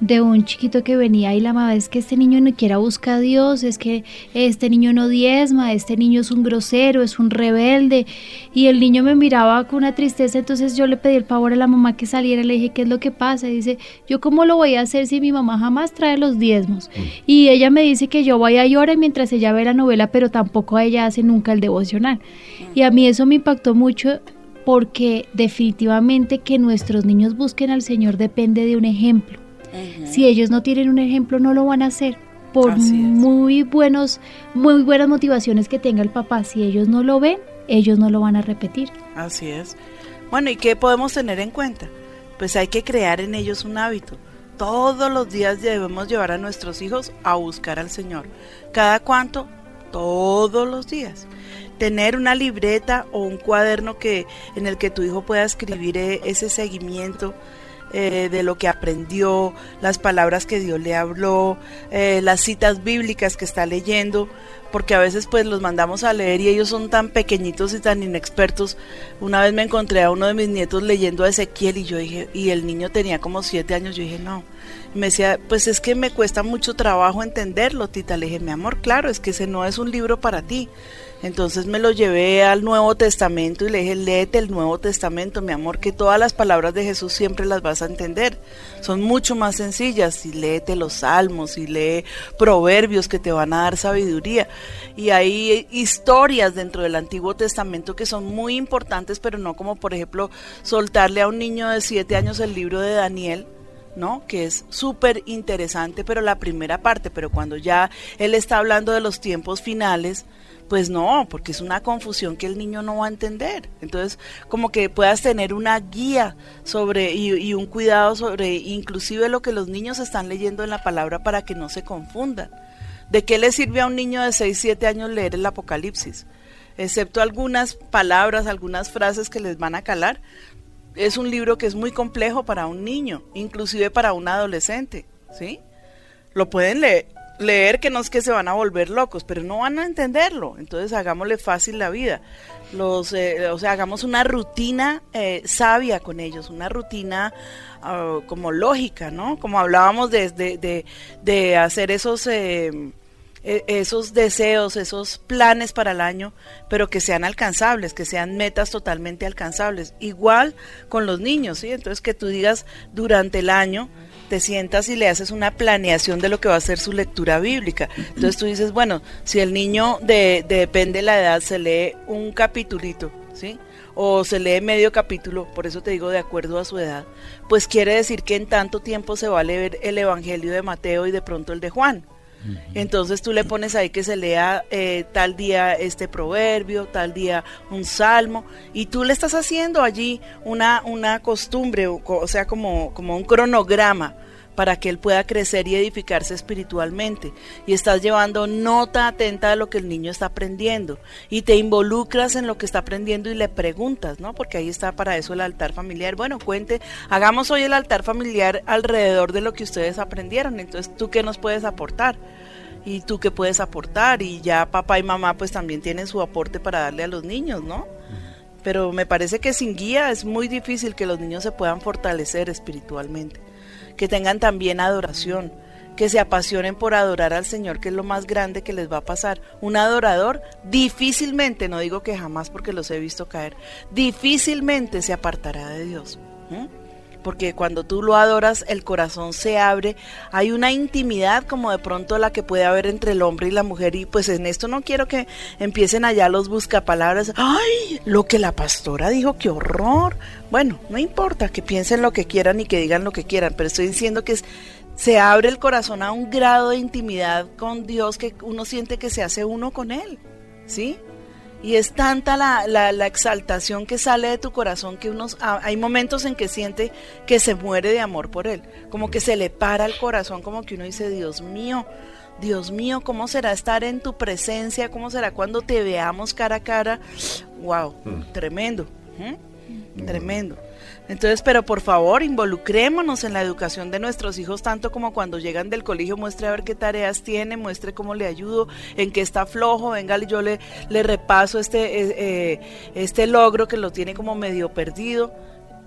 de un chiquito que venía y la mamá es que este niño no quiera buscar a Dios, es que este niño no diezma, este niño es un grosero, es un rebelde. Y el niño me miraba con una tristeza, entonces yo le pedí el favor a la mamá que saliera, le dije, ¿qué es lo que pasa? Y dice, ¿yo cómo lo voy a hacer si mi mamá jamás trae los diezmos? Y ella me dice que yo vaya y ore mientras ella ve la novela, pero tampoco ella hace nunca el devocional. Y a mí eso me impactó mucho porque definitivamente que nuestros niños busquen al Señor depende de un ejemplo. Si ellos no tienen un ejemplo, no lo van a hacer. Por muy buenos, muy buenas motivaciones que tenga el papá, si ellos no lo ven, ellos no lo van a repetir. Así es. Bueno, ¿y qué podemos tener en cuenta? Pues hay que crear en ellos un hábito. Todos los días debemos llevar a nuestros hijos a buscar al Señor. ¿Cada cuánto? Todos los días. Tener una libreta o un cuaderno que en el que tu hijo pueda escribir eh, ese seguimiento eh, de lo que aprendió, las palabras que Dios le habló, eh, las citas bíblicas que está leyendo, porque a veces pues los mandamos a leer y ellos son tan pequeñitos y tan inexpertos. Una vez me encontré a uno de mis nietos leyendo a Ezequiel y yo dije, y el niño tenía como siete años, yo dije, no, Me decía, pues es que me cuesta mucho trabajo entenderlo, tita. Le dije, mi amor, claro, es que ese no es un libro para ti. Entonces me lo llevé al Nuevo Testamento y le dije, léete el Nuevo Testamento, mi amor, que todas las palabras de Jesús siempre las vas a entender. Son mucho más sencillas. Y léete los salmos y lee proverbios que te van a dar sabiduría. Y hay historias dentro del Antiguo Testamento que son muy importantes, pero no como, por ejemplo, soltarle a un niño de siete años el libro de Daniel. ¿no? Que es súper interesante, pero la primera parte, pero cuando ya él está hablando de los tiempos finales, pues no, porque es una confusión que el niño no va a entender. Entonces, como que puedas tener una guía sobre y, un cuidado sobre inclusive lo que los niños están leyendo en la palabra para que no se confundan. ¿De qué le sirve a un niño de 6, 7 años leer el Apocalipsis? Excepto algunas palabras, algunas frases que les van a calar. Es un libro que es muy complejo para un niño, inclusive para un adolescente, ¿sí? Lo pueden leer, leer que no es que se van a volver locos, pero no van a entenderlo. Entonces hagámosle fácil la vida. Los, eh, o sea, hagamos una rutina eh, sabia con ellos, una rutina uh, como lógica, ¿no? Como hablábamos de, de, hacer esos... Eh, esos deseos, esos planes para el año, pero que sean alcanzables, que sean metas totalmente alcanzables. Igual con los niños, ¿sí? Entonces que tú digas durante el año, te sientas y le haces una planeación de lo que va a ser su lectura bíblica. Entonces tú dices, bueno, si el niño de, de depende de la edad se lee un capitulito, ¿sí? O se lee medio capítulo, por eso te digo de acuerdo a su edad, pues quiere decir que en tanto tiempo se va a leer el Evangelio de Mateo y de pronto el de Juan. Entonces tú le pones ahí que se lea eh, tal día este proverbio, tal día un salmo, y tú le estás haciendo allí una, una costumbre, o, o sea, como, como un cronograma para que él pueda crecer y edificarse espiritualmente. Y estás llevando nota atenta de lo que el niño está aprendiendo. Y te involucras en lo que está aprendiendo y le preguntas, ¿no? Porque ahí está para eso el altar familiar. Bueno, cuente, hagamos hoy el altar familiar alrededor de lo que ustedes aprendieron. Entonces, ¿tú qué nos puedes aportar? y tú qué puedes aportar y ya papá y mamá pues también tienen su aporte para darle a los niños, ¿no? Pero me parece que sin guía es muy difícil que los niños se puedan fortalecer espiritualmente, que tengan también adoración, que se apasionen por adorar al Señor, que es lo más grande que les va a pasar. Un adorador difícilmente, no digo que jamás porque los he visto caer, difícilmente se apartará de Dios. Porque cuando tú lo adoras el corazón se abre, hay una intimidad como de pronto la que puede haber entre el hombre y la mujer y pues en esto no quiero que empiecen allá los buscapalabras, ay, lo que la pastora dijo, qué horror. Bueno, no importa que piensen lo que quieran y que digan lo que quieran, pero estoy diciendo que es, se abre el corazón a un grado de intimidad con Dios que uno siente que se hace uno con Él, ¿sí? Y es tanta la, la, la, exaltación que sale de tu corazón que unos, hay momentos en que siente que se muere de amor por él, como que se le para el corazón, como que uno dice, Dios mío, Dios mío, ¿cómo será estar en tu presencia? ¿Cómo será cuando te veamos cara a cara? ¡Wow! Mm. Tremendo. ¿eh? Mm. Tremendo. Entonces, pero por favor, involucrémonos en la educación de nuestros hijos, tanto como cuando llegan del colegio, muestre a ver qué tareas tiene, muestre cómo le ayudo, en qué está flojo, venga, yo le, le repaso este, eh, este logro que lo tiene como medio perdido,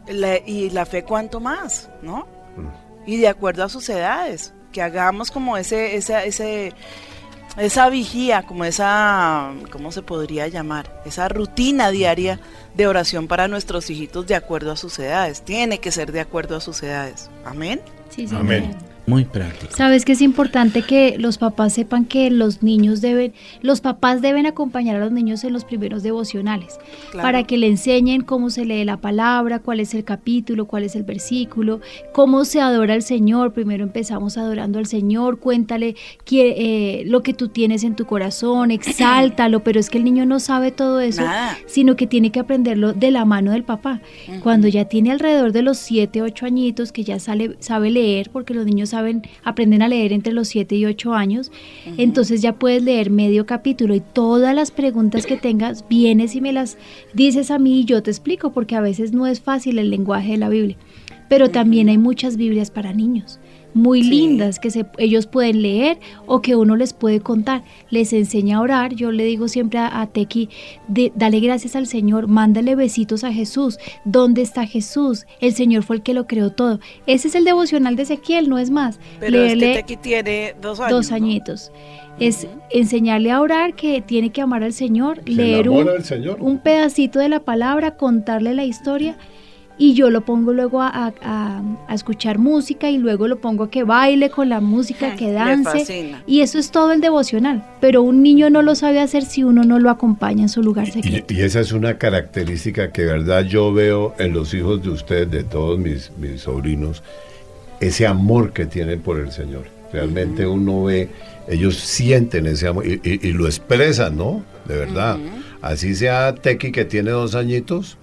la, y la fe cuanto más, ¿no? Y de acuerdo a sus edades, que hagamos como ese, ese, ese esa vigía, como esa, ¿cómo se podría llamar? Esa rutina diaria de oración para nuestros hijitos de acuerdo a sus edades. Tiene que ser de acuerdo a sus edades. Amén. Sí, sí. Amén. Muy práctico. Sabes que es importante que los papás sepan que los niños deben, los papás deben acompañar a los niños en los primeros devocionales claro. para que le enseñen cómo se lee la palabra, cuál es el capítulo, cuál es el versículo, cómo se adora al Señor. Primero empezamos adorando al Señor, cuéntale que, eh, lo que tú tienes en tu corazón, [CLEARS THROAT] exáltalo, pero es que el niño no sabe todo eso, Nada. sino que tiene que aprenderlo de la mano del papá. Uh -huh. Cuando ya tiene alrededor de los 7, 8 añitos, que ya sale, sabe leer, porque los niños saben, aprenden a leer entre los 7 y 8 años, uh -huh. entonces ya puedes leer medio capítulo y todas las preguntas que tengas, vienes y me las dices a mí y yo te explico, porque a veces no es fácil el lenguaje de la Biblia. Pero uh -huh. también hay muchas Biblias para niños. Muy lindas que se, ellos pueden leer o que uno les puede contar. Les enseña a orar. Yo le digo siempre a, a Tequi, de- dale gracias al Señor, mándale besitos a Jesús. ¿Dónde está Jesús? El Señor fue el que lo creó todo. Ese es el devocional de Ezequiel, no es más. Pero es Leerle que Tequi tiene dos años. dos ¿no? añitos. Es enseñarle a orar que tiene que amar al Señor, ¿Se leer un, Señor? un pedacito de la palabra, contarle la historia y yo lo pongo luego a, a- a- a escuchar música y luego lo pongo a que baile con la música, [LAUGHS] que dance y eso es todo el devocional. Pero un niño no lo sabe hacer si uno no lo acompaña en su lugar secreto. Y, y esa es una característica que de verdad yo veo en los hijos de ustedes, de todos mis, mis sobrinos, ese amor que tienen por el Señor. Realmente uno ve, ellos sienten ese amor y, y- y lo expresan, ¿no? De verdad. Así sea Tequi que tiene dos añitos,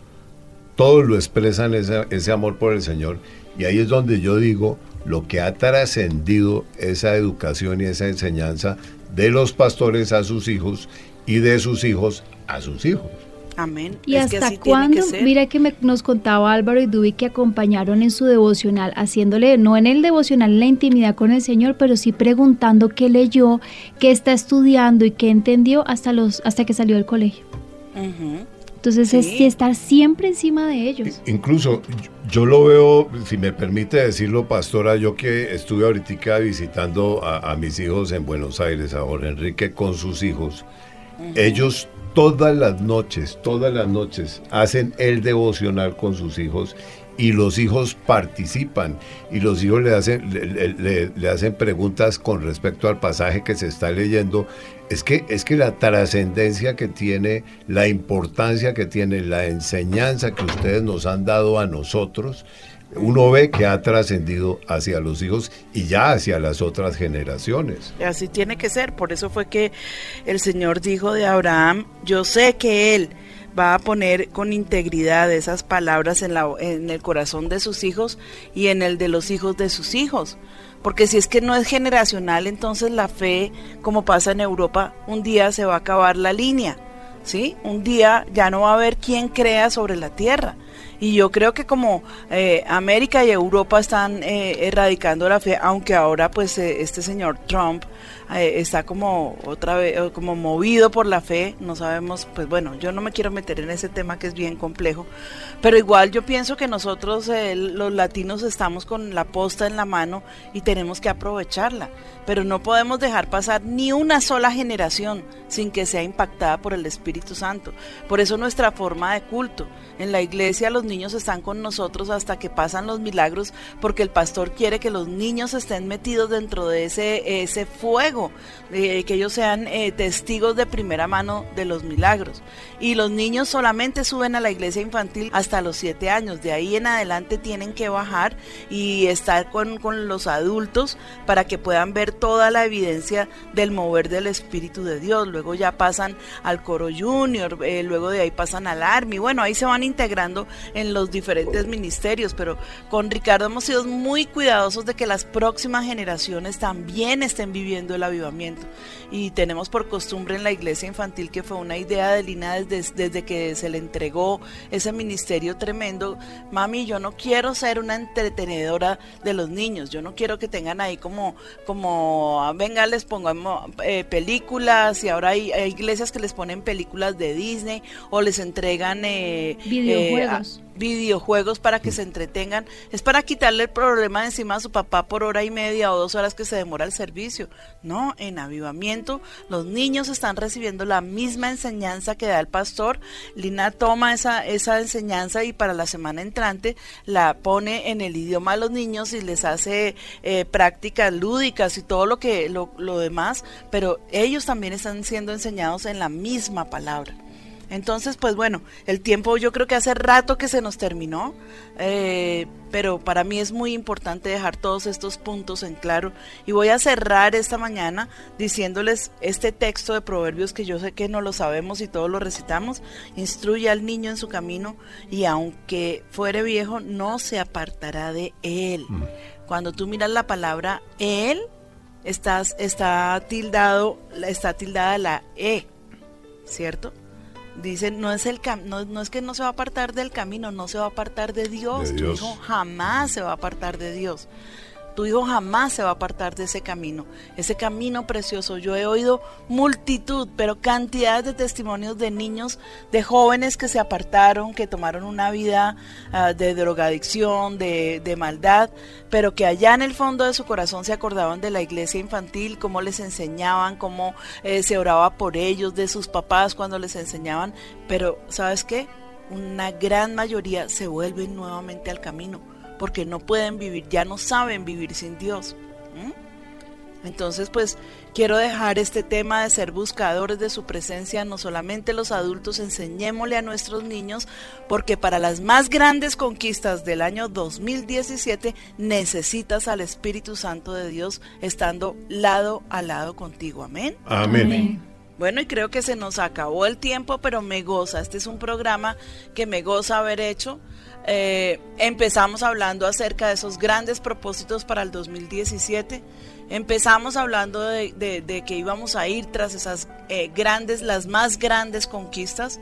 todos lo expresan ese, ese amor por el Señor. Y ahí es donde yo digo lo que ha trascendido esa educación y esa enseñanza de los pastores a sus hijos y de sus hijos a sus hijos. Amén. ¿Y Es hasta cuándo? Mira que me- nos contaba Álvaro y Dubi que acompañaron en su devocional, haciéndole, no en el devocional en la intimidad con el Señor, pero sí preguntando qué leyó, qué está estudiando y qué entendió hasta, los, hasta que salió del colegio. Entonces es Sí. estar siempre encima de ellos. Incluso yo- lo veo, si me permite decirlo, pastora, yo que estuve ahorita visitando a, a mis hijos en Buenos Aires, a Jorge Enrique con sus hijos, ellos todas las noches, todas las noches hacen el devocional con sus hijos y los hijos participan y los hijos le hacen, le, le- le- le hacen preguntas con respecto al pasaje que se está leyendo. Es que, es que la trascendencia que tiene, la importancia que tiene, la enseñanza que ustedes nos han dado a nosotros, uno ve que ha trascendido hacia los hijos y ya hacia las otras generaciones. Así tiene que ser. Por eso fue que el Señor dijo de Abraham, yo sé que Él va a poner con integridad esas palabras en, la, en el corazón de sus hijos y en el de los hijos de sus hijos. Porque si es que no es generacional, entonces la fe, como pasa en Europa, un día se va a acabar la línea. ¿Sí? Un día ya no va a haber quien crea sobre la tierra. Y yo creo que como eh, América y Europa están eh, erradicando la fe, aunque ahora pues eh, este señor Trump eh, está como otra vez, como movido por la fe, no sabemos, pues bueno, yo no me quiero meter en ese tema que es bien complejo, pero igual yo pienso que nosotros eh, los latinos estamos con la posta en la mano y tenemos que aprovecharla, pero no podemos dejar pasar ni una sola generación sin que sea impactada por el Espíritu Santo. Por eso nuestra forma de culto. En la iglesia los niños están con nosotros hasta que pasan los milagros porque el pastor quiere que los niños estén metidos dentro de ese, ese eh, que ellos sean eh, testigos de primera mano de los milagros. Y los niños solamente suben a la iglesia infantil hasta los siete años. De ahí en adelante tienen que bajar y estar con, con los adultos para que puedan ver toda la evidencia del mover del Espíritu de Dios. Luego ya pasan al coro junior, eh, luego de ahí pasan al army. Bueno, ahí se van integrando en los diferentes ministerios, pero con Ricardo hemos sido muy cuidadosos de que las próximas generaciones también estén viviendo el avivamiento. Y tenemos por costumbre en la iglesia infantil, que fue una idea de Lina desde, desde que se le entregó ese ministerio tremendo, mami, yo no quiero ser una entretenedora de los niños, yo no quiero que tengan ahí como, como ah, venga, les pongamos eh, películas y ahora hay, iglesias que les ponen películas de Disney o les entregan eh, Videojuegos. eh, a- videojuegos para que se entretengan, es para quitarle el problema de encima a su papá por hora y media o dos horas que se demora el servicio. No, en avivamiento los niños están recibiendo la misma enseñanza que da el pastor. Lina toma esa, esa enseñanza y para la semana entrante la pone en el idioma de los niños y les hace eh, prácticas lúdicas y todo lo que lo, lo demás, pero ellos también están siendo enseñados en la misma palabra. Entonces, pues bueno, el tiempo yo creo que hace rato que se nos terminó, eh, pero para mí es muy importante dejar todos estos puntos en claro y voy a cerrar esta mañana diciéndoles este texto de Proverbios que yo sé que no lo sabemos y todos lo recitamos, instruye al niño en su camino y aunque fuere viejo no se apartará de él. Cuando tú miras la palabra él, estás, está tildado, está tildada la e, ¿cierto? Dicen, no es, el cam- no, no es que no se va a apartar del camino, no se va a apartar de Dios. De Tu Dios. hijo jamás se va a apartar de Dios. Tu hijo jamás se va a apartar de ese camino, ese camino precioso. Yo he oído multitud, pero cantidades de testimonios de niños, de jóvenes que se apartaron, que tomaron una vida ah, de drogadicción, de, de maldad, pero que allá en el fondo de su corazón se acordaban de la iglesia infantil, cómo les enseñaban, cómo eh, se oraba por ellos, de sus papás cuando les enseñaban. Pero, ¿sabes qué? Una gran mayoría se vuelven nuevamente al camino porque no pueden vivir, ya no saben vivir sin Dios. Entonces, pues quiero dejar este tema de ser buscadores de su presencia, no solamente los adultos, enseñémosle a nuestros niños, porque para las más grandes conquistas del año 2017 necesitas al Espíritu Santo de Dios estando lado a lado contigo. Amén. Amén. Bueno, y creo que se nos acabó el tiempo, pero me goza. Este es un programa que me goza haber hecho. Eh, empezamos hablando acerca de esos grandes propósitos para el 2017. Empezamos hablando de, que íbamos a ir tras esas eh, grandes, las más grandes conquistas.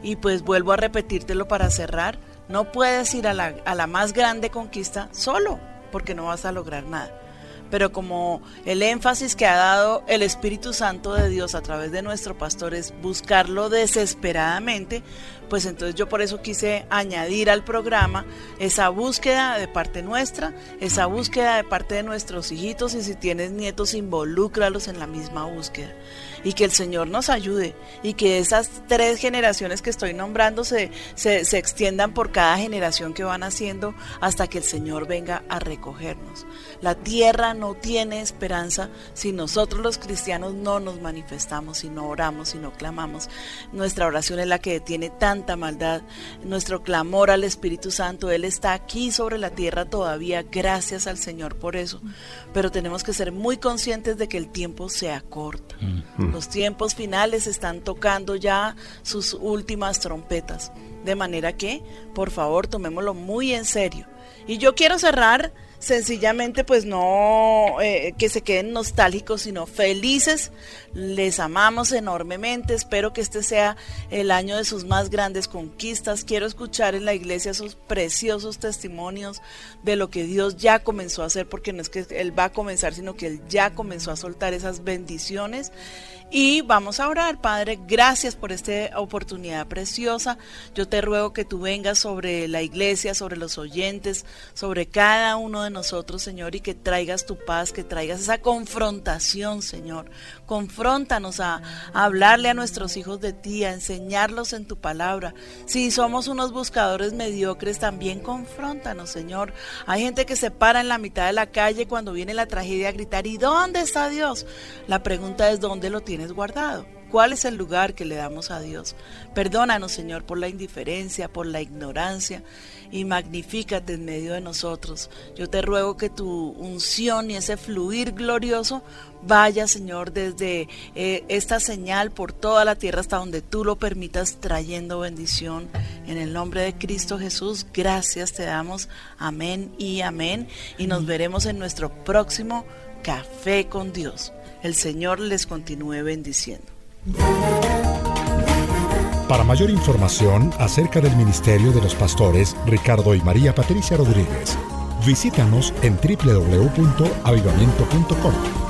Y pues vuelvo a repetírtelo para cerrar. No puedes ir a la, a la más grande conquista solo, porque no vas a lograr nada pero como el énfasis que ha dado el Espíritu Santo de Dios a través de nuestro pastor es buscarlo desesperadamente, pues entonces yo por eso quise añadir al programa esa búsqueda de parte nuestra, esa búsqueda de parte de nuestros hijitos y si tienes nietos, involúcralos en la misma búsqueda. Y que el Señor nos ayude y que esas tres generaciones que estoy nombrando se, se, se extiendan por cada generación que van haciendo hasta que el Señor venga a recogernos. La tierra no tiene esperanza si nosotros los cristianos no nos manifestamos, si no oramos, si no clamamos. Nuestra oración es la que detiene tanta maldad. Nuestro clamor al Espíritu Santo, Él está aquí sobre la tierra todavía. Gracias al Señor por eso. Pero tenemos que ser muy conscientes de que el tiempo se acorta. Los tiempos finales están tocando ya sus últimas trompetas. De manera que, por favor, tomémoslo muy en serio. Y yo quiero cerrar sencillamente pues no eh, que se queden nostálgicos sino felices. Les amamos enormemente. Espero que este sea el año de sus más grandes conquistas. Quiero escuchar en la iglesia esos preciosos testimonios de lo que Dios ya comenzó a hacer porque no es que él va a comenzar sino que él ya comenzó a soltar esas bendiciones y vamos a orar, Padre, gracias por esta oportunidad preciosa. Yo te ruego que tú vengas sobre la iglesia, sobre los oyentes, sobre cada uno de nosotros, Señor, y que traigas tu paz, que traigas esa confrontación, Señor. Confróntanos a, hablarle a nuestros hijos de ti, a enseñarlos en tu palabra. Si somos unos buscadores mediocres, también confróntanos, Señor. Hay gente que se para en la mitad de la calle cuando viene la tragedia a gritar, ¿y dónde está Dios? La pregunta es, ¿dónde lo tienes guardado? ¿Cuál es el lugar que le damos a Dios? Perdónanos, Señor, por la indiferencia, por la ignorancia y magnifícate en medio de nosotros. Yo te ruego que tu unción y ese fluir glorioso vaya, Señor, desde eh, esta señal por toda la tierra hasta donde tú lo permitas, trayendo bendición. En el nombre de Cristo Jesús, gracias te damos. Amén y amén. Y nos veremos en nuestro próximo Café con Dios. El Señor les continúe bendiciendo. Para mayor información acerca del ministerio de los pastores Ricardo y María Patricia Rodríguez, visítanos en www.avivamiento.com